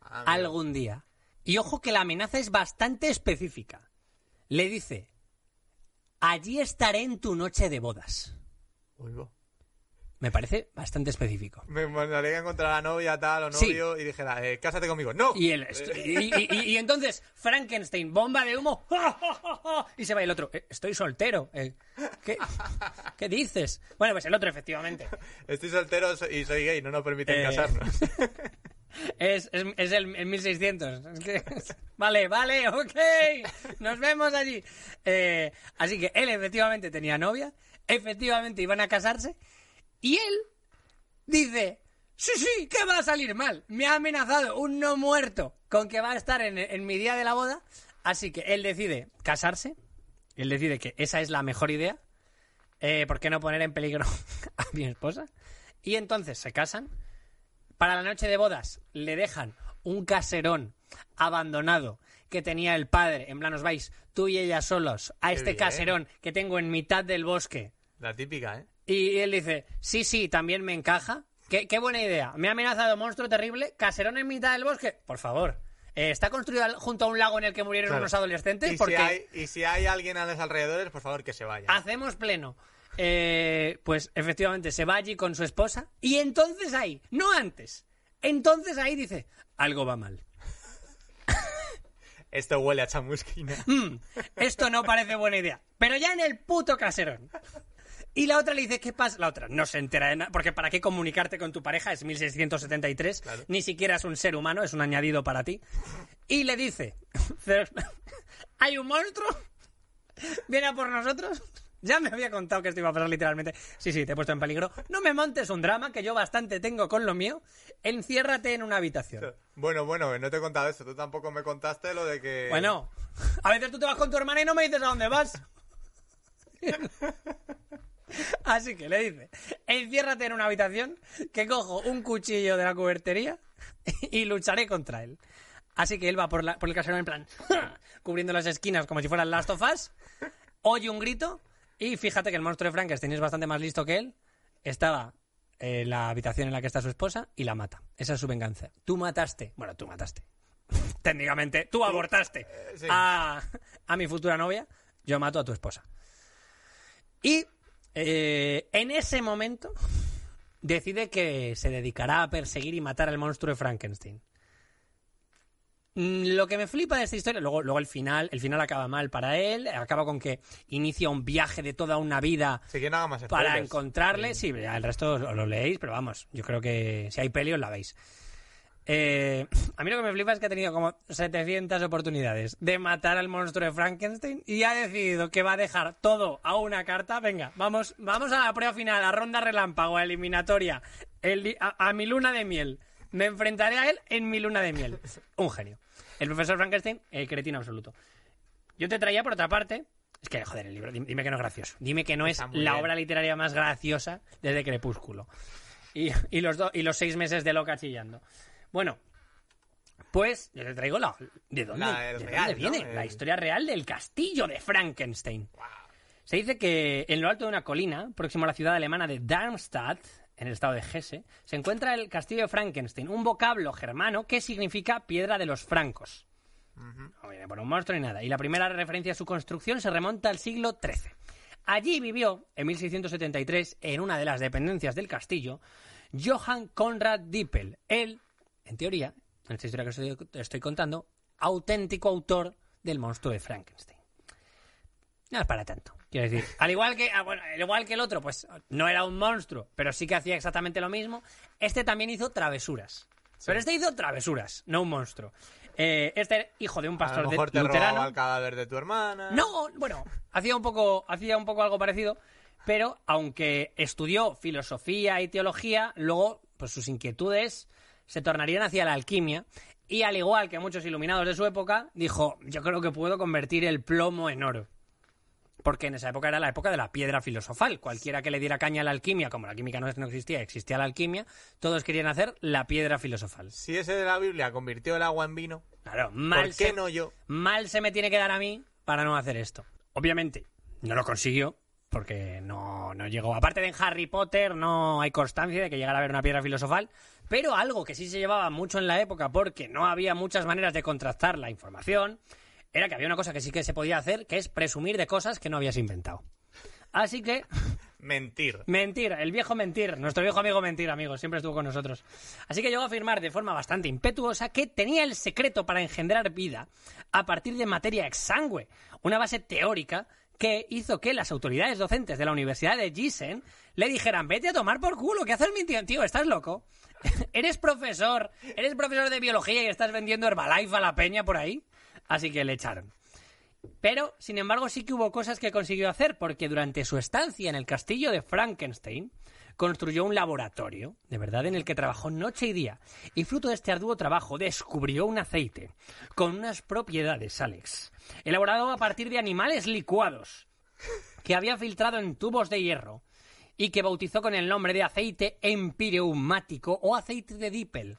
Ah, algún día. Y ojo que la amenaza es bastante específica. Le dice: Allí estaré en tu noche de bodas. Bo. Me parece bastante específico. Me mandaría a encontrar a la novia, tal, o Sí. novio, y dijera, eh, cásate conmigo. ¡No! Y, él, esto- y, y- y- y entonces Frankenstein, bomba de humo, y se va el otro, "Eh, estoy soltero. eh, ¿qué, ¿Qué dices? Bueno, pues el otro, efectivamente. Estoy soltero so- y soy gay, no nos permiten Eh, casarnos. Es, es, es el, el 1600. Es que- vale, vale, ok. Nos vemos allí. Eh, así que él efectivamente tenía novia, efectivamente iban a casarse, y él dice, sí, sí, que va a salir mal. Me ha amenazado un no muerto con que va a estar en, en mi día de la boda. Así que él decide casarse, él decide que esa es la mejor idea. Eh, ¿Por qué no poner en peligro a mi esposa? Y entonces se casan. Para la noche de bodas le dejan un caserón abandonado que tenía el padre. En plan, os vais tú y ella solos a Qué este bien. caserón que tengo en mitad del bosque. La típica, ¿eh? Y él dice, sí, sí, también me encaja. Qué, qué buena idea. Me ha amenazado monstruo terrible. Caserón en mitad del bosque. Por favor. Eh, está construido al- junto a un lago en el que murieron Claro. unos adolescentes Y, porque si hay, y si hay alguien a los alrededores, por favor, que se vaya. hacemos pleno. Eh, pues efectivamente se va allí con su esposa y entonces ahí, no antes, entonces ahí dice, algo va mal. Esto huele a chamusquina. Mm, esto no parece buena idea. Pero ya en el puto caserón. Y la otra le dice, ¿qué pasa? La otra no se entera de nada, porque ¿para qué comunicarte con tu pareja? Es 1673, Claro. ni siquiera es un ser humano, es un añadido para ti. Y le dice, ¿hay un monstruo? ¿Viene a por nosotros? Ya me había contado que esto iba a pasar literalmente. Sí, sí, te he puesto en peligro. No me montes un drama, que yo bastante tengo con lo mío. Enciérrate en una habitación. Bueno, bueno, no te he contado esto. Tú tampoco me contaste lo de que... Bueno, a veces tú te vas con tu hermana y no me dices a dónde vas. Así que le dice, enciérrate en una habitación, que cojo un cuchillo de la cubertería y lucharé contra él. Así que él va por, la- por el caserón en plan, cubriendo las esquinas como si fueran Last of Us, oye un grito y fíjate que el monstruo de Frankenstein es bastante más listo que él. Estaba en la habitación en la que está su esposa y la mata. Esa es su venganza. Tú mataste, bueno, tú mataste. Técnicamente, tú abortaste sí. a, a mi futura novia, yo mato a tu esposa. Y eh, en ese momento decide que se dedicará a perseguir y matar al monstruo de Frankenstein. Mm, Lo que me flipa de esta historia, luego, luego el final, el final acaba mal para él, acaba con que inicia un viaje de toda una vida más para encontrarle. Sí, ya el resto os lo leéis, pero vamos, yo creo que si hay peli os la veis. Eh, a mí lo que me flipa es que ha tenido como 700 oportunidades de matar al monstruo de Frankenstein y ha decidido que va a dejar todo a una carta. Venga, vamos, vamos a la prueba final, a ronda relámpago, a eliminatoria, el a, a mi luna de miel. Me enfrentaré a él en mi luna de miel. Un genio. El profesor Frankenstein, el cretino absoluto. Yo te traía por otra parte. Es que, joder, el libro, dim- dime que no es gracioso. Dime que no es la bien. obra literaria más graciosa desde Crepúsculo. Y, y los, do- y los seis meses de loca chillando. Bueno, pues yo te traigo la. ¿De dónde, La- el de real, dónde viene? ¿no? La El- historia real del castillo de Frankenstein. Se dice que en lo alto de una colina, próximo a la ciudad alemana de Darmstadt, en el estado de Hesse, se encuentra el castillo de Frankenstein, un vocablo germano que significa piedra de los francos. No viene por un monstruo ni nada. Y la primera referencia a su construcción se remonta al siglo XIII. Allí vivió, en 1673, en una de las dependencias del castillo, Johann Conrad Dippel. Él, en teoría, en esta historia que os estoy, estoy contando, auténtico autor del monstruo de Frankenstein. No es para tanto. Quiero decir, al igual que, ah, bueno, al igual que el otro, pues no era un monstruo, pero sí que hacía exactamente lo mismo. Este también hizo travesuras. Pero este hizo travesuras, no un monstruo. Eh, este era hijo de un A pastor de- te luterano. robaba el cadáver de tu hermana. No, bueno, hacía un poco, hacía un poco algo parecido, pero aunque estudió filosofía y teología, luego pues sus inquietudes se tornarían hacia la alquimia y al igual que muchos iluminados de su época, dijo, yo creo que puedo convertir el plomo en oro. Porque en esa época era la época de la piedra filosofal. Cualquiera que le diera caña a la alquimia, como la química no, existía, existía la alquimia, todos querían hacer la piedra filosofal. Si ese de la Biblia convirtió el agua en vino, Claro, mal ¿por qué se- no yo? mal se me tiene que dar a mí para no hacer esto. Obviamente, no lo consiguió, porque no, no llegó. Aparte de en Harry Potter, no hay constancia de que llegara a haber una piedra filosofal, pero algo que sí se llevaba mucho en la época, porque no había muchas maneras de contrastar la información, era que había una cosa que sí que se podía hacer, que es presumir de cosas que no habías inventado. Así que Mentir. Mentir, el viejo mentir, nuestro viejo amigo mentir, amigo, siempre estuvo con nosotros. Así que llegó a afirmar de forma bastante impetuosa que tenía el secreto para engendrar vida a partir de materia exangüe, una base teórica que hizo que las autoridades docentes de la Universidad de Gießen le dijeran, vete a tomar por culo, ¿qué haces mintiendo? Tío, ¿estás loco? ¿Eres profesor? ¿Eres profesor de biología y estás vendiendo Herbalife a la peña por ahí? Así que le echaron. Pero, sin embargo, sí que hubo cosas que consiguió hacer, porque durante su estancia en el castillo de Frankenstein, construyó un laboratorio, de verdad, en el que trabajó noche y día. Y fruto de este arduo trabajo descubrió un aceite con unas propiedades, Alex, elaborado a partir de animales licuados, que había filtrado en tubos de hierro y que bautizó con el nombre de aceite empireumático o aceite de Dippel.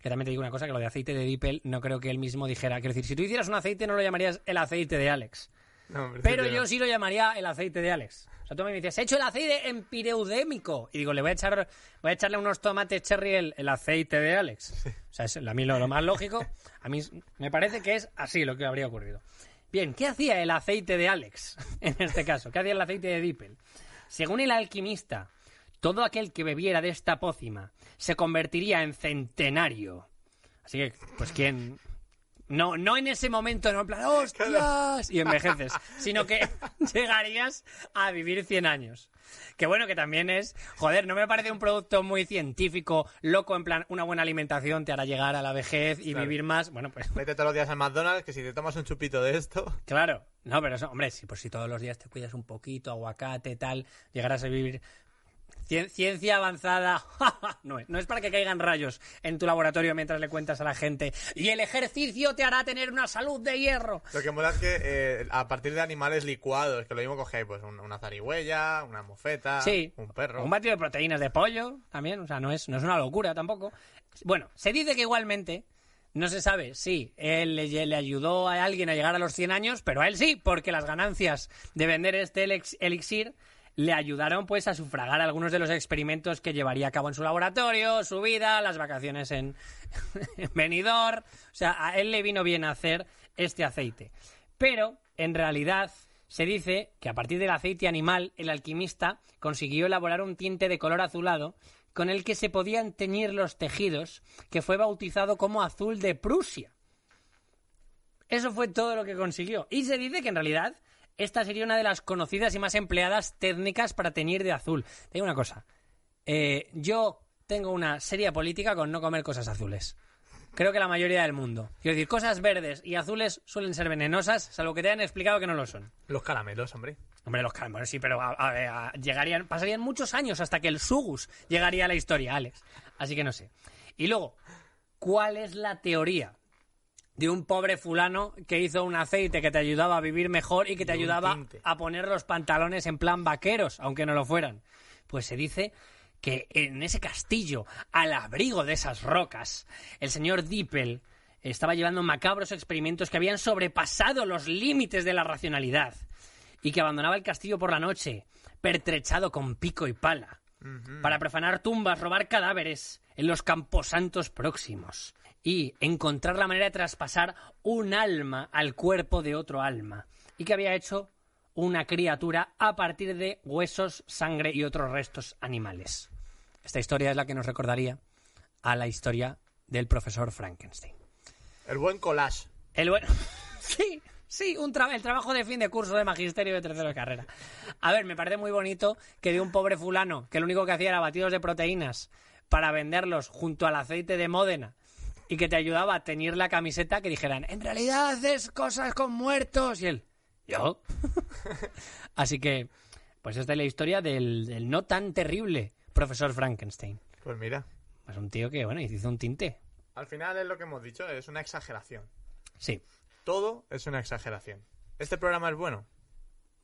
Que también te digo una cosa, que lo de aceite de Dippel no creo que él mismo dijera. Quiero decir, si tú hicieras un aceite no lo llamarías el aceite de Alex. No, Pero yo sí lo llamaría el aceite de Alex. O sea, tú me dices, he hecho el aceite empireudémico. Y digo, le voy a echar, voy a echarle unos tomates cherry el, el aceite de Alex. O sea, es a mí lo, lo más lógico, a mí me parece que es así lo que habría ocurrido. Bien, ¿qué hacía el aceite de Alex en este caso? ¿Qué hacía el aceite de Dippel? Según el alquimista, todo aquel que bebiera de esta pócima se convertiría en centenario. Así que, pues, ¿quién, no, no en ese momento, no en plan, ¡hostias! Y envejeces, sino que llegarías a vivir 100 años. Que bueno, que también es, joder, no me parece un producto muy científico, loco, en plan, una buena alimentación te hará llegar a la vejez y Claro. vivir más. Bueno, pues Vete todos los días al McDonald's, que si te tomas un chupito de esto... claro, no, pero eso, hombre, si, pues si todos los días te cuidas un poquito, aguacate, tal, llegarás a vivir. Cien- Ciencia avanzada, no, es- no es para que caigan rayos en tu laboratorio mientras le cuentas a la gente. Y el ejercicio te hará tener una salud de hierro. Lo que mola es que eh, a partir de animales licuados, que lo mismo cogéis, pues un- una zarigüeya, una mofeta, Sí, un perro. Un batido de proteínas de pollo también, o sea, no es, no es una locura tampoco. Bueno, se dice que igualmente no se sabe si él le, le ayudó a alguien a llegar a los 100 años, pero a él sí, porque las ganancias de vender este elixir le ayudaron pues a sufragar algunos de los experimentos que llevaría a cabo en su laboratorio, su vida, las vacaciones en, en Benidorm. O sea, a él le vino bien hacer este aceite. Pero, en realidad, se dice que a partir del aceite animal, el alquimista consiguió elaborar un tinte de color azulado con el que se podían teñir los tejidos, que fue bautizado como azul de Prusia. Eso fue todo lo que consiguió. Y se dice que en realidad esta sería una de las conocidas y más empleadas técnicas para teñir de azul. Te digo una cosa. eh, yo tengo una seria política con no comer cosas azules. Creo que la mayoría del mundo. Quiero decir, cosas verdes y azules suelen ser venenosas, salvo que te hayan explicado que no lo son. Los caramelos, hombre. Hombre, los caramelos sí, pero a- a- a- llegarían, pasarían muchos años hasta que el Sugus llegaría a la historia, Alex. Así que no sé. Y luego, ¿cuál es la teoría de un pobre fulano que hizo un aceite que te ayudaba a vivir mejor y que te Y ayudaba a poner los pantalones en plan vaqueros, aunque no lo fueran? Pues se dice que en ese castillo, al abrigo de esas rocas, el señor Dippel estaba llevando macabros experimentos que habían sobrepasado los límites de la racionalidad y que abandonaba el castillo por la noche, pertrechado con pico y pala, para profanar tumbas, robar cadáveres en los camposantos próximos y encontrar la manera de traspasar un alma al cuerpo de otro alma, y que había hecho una criatura a partir de huesos, sangre y otros restos animales. Esta historia es la que nos recordaría a la historia del profesor Frankenstein. El buen collage. El bueno. sí, sí, un tra- el trabajo de fin de curso de magisterio de tercero de carrera. A ver, me parece muy bonito que de un pobre fulano que lo único que hacía era batidos de proteínas para venderlos junto al aceite de Módena y que te ayudaba a teñir la camiseta que dijeran, en realidad haces cosas con muertos. Y él, ¿yo? Así que, pues esta es la historia del, del no tan terrible profesor Frankenstein. Pues mira, Pues un tío que, bueno, hizo un tinte. al final es lo que hemos dicho, es una exageración. Sí, Todo es una exageración. ¿Este programa es bueno?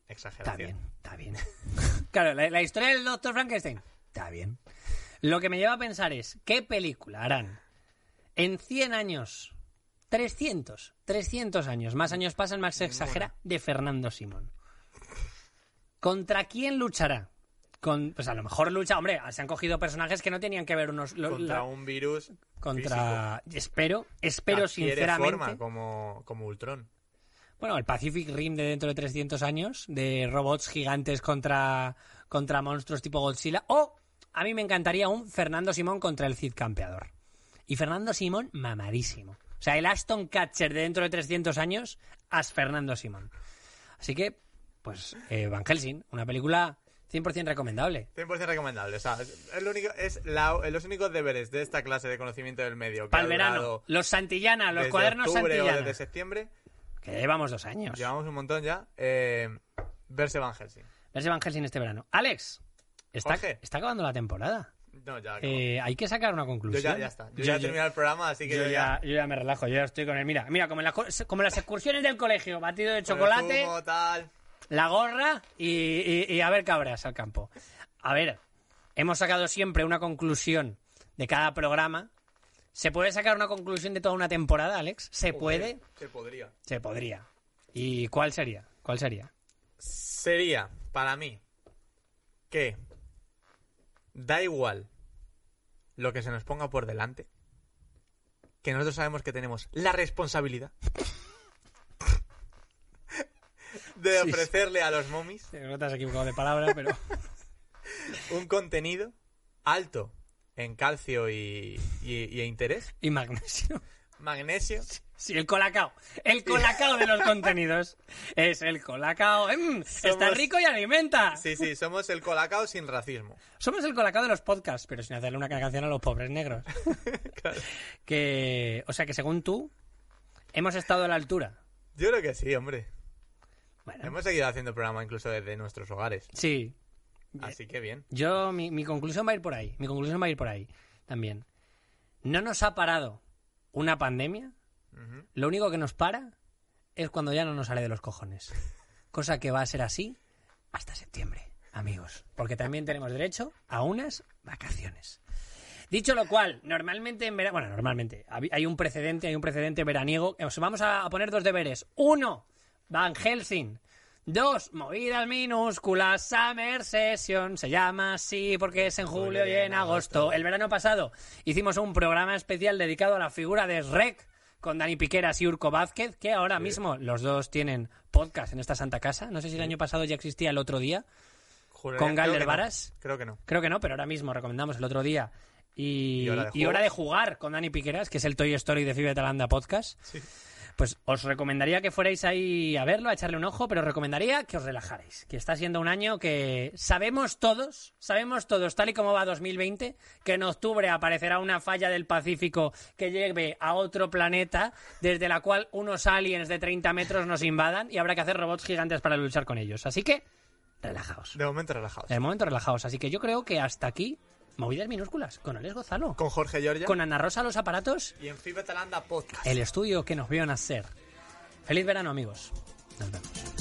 Está Exageración. bien, está bien. claro, la, la historia del Doctor Frankenstein está bien. Lo que me lleva a pensar es, ¿qué película harán en 100 años? 300, 300 años, más años pasan, más se exagera, de Fernando Simón. ¿Contra quién luchará? Con, pues a lo mejor lucha, hombre, se han cogido personajes que no tenían que ver unos... lo- Contra la- un virus contra espero, físico. espero, espero Adquiere sinceramente... forma como, como Ultron. Bueno, el Pacific Rim de dentro de 300 años, de robots gigantes contra, contra monstruos tipo Godzilla. O a mí me encantaría un Fernando Simón contra el Cid Campeador. Y Fernando Simón, mamadísimo. O sea, el Aston Catcher de dentro de 300 años, as Fernando Simón. Así que, pues, eh, Van Helsing, una película 100% recomendable. 100% recomendable. O sea, es, lo único, es la- los únicos deberes de esta clase de conocimiento del medio. Para el verano, los Santillana, los desde cuadernos o Santillana. desde septiembre. Que llevamos dos años. Llevamos un montón ya. Eh, verse Van Helsing. Verse Van Helsing este verano. Alex, está, Jorge. está acabando la temporada. No, ya. Eh, hay que sacar una yo conclusión. ya, ya está. Yo, ya he terminado el programa, así que yo yo, ya, yo ya me relajo, yo ya estoy con él. Mira, mira, como en, la co- como en las excursiones del colegio, batido de chocolate, zumo, tal. la gorra y, y- y a ver cabras al campo. A ver, hemos sacado siempre una conclusión de cada programa. ¿Se puede sacar una conclusión de toda una temporada, Alex? ¿Se puede? Se podría. Se podría. ¿Y cuál sería? ¿Cuál sería? Sería, para mí, que da igual lo que se nos ponga por delante, que nosotros sabemos que tenemos la responsabilidad de Sí. ofrecerle a los momis No te has equivocado de palabra, pero... un contenido alto en calcio y, y- y interés, y magnesio. magnesio, Sí, el colacao. El colacao de los contenidos. Es el colacao. Mm, Está rico y alimenta. Sí, sí, somos el colacao sin racismo. Somos el colacao de los podcasts, pero sin hacerle una canción a los pobres negros. Claro. Que, o sea, que según tú, hemos estado a la altura. Yo creo que sí, hombre. Bueno, Hemos seguido haciendo programa incluso desde nuestros hogares. sí. Así que bien. Yo, mi, mi conclusión va a ir por ahí. Mi conclusión va a ir por ahí también. No nos ha parado una pandemia. Lo único que nos para es cuando ya no nos sale de los cojones. Cosa que va a ser así hasta septiembre, amigos. Porque también tenemos derecho a unas vacaciones. Dicho lo cual, normalmente en verano, bueno, normalmente, hay un precedente, hay un precedente veraniego. Os vamos a poner dos deberes. Uno, Van Helsing. Dos, movidas minúsculas, Summer Session, se llama así porque es en julio y en agosto. El verano pasado hicimos un programa especial dedicado a la figura de Rec con Dani Piqueras y Urco Vázquez, que ahora mismo los dos tienen podcast en esta santa casa. No sé si el año pasado ya existía el otro día. Juraría- ¿Con Galder no. Varas? Creo que no. Creo que no, pero ahora mismo recomendamos el otro día. Y, Y Hora de y hora de Juegos. jugar con Dani Piqueras, que es el Toy Story de Fibe Talanda Podcast. Pues os recomendaría que fuerais ahí a verlo, a echarle un ojo, pero os recomendaría que os relajarais. Que está siendo un año que sabemos todos, sabemos todos, tal y como va 2020, que en octubre aparecerá una falla del Pacífico que lleve a otro planeta, desde la cual unos aliens de 30 metros nos invadan y habrá que hacer robots gigantes para luchar con ellos. Así que, relajaos. De momento relajados. De momento relajaos. Así que yo creo que hasta aquí, Movidas minúsculas, con Alex Gozalo. Con Jorge Giorgia. Con Ana Rosa Los Aparatos. Y en FIBA Talanda Podcast. El estudio que nos vio nacer. Feliz verano, amigos. Nos vemos.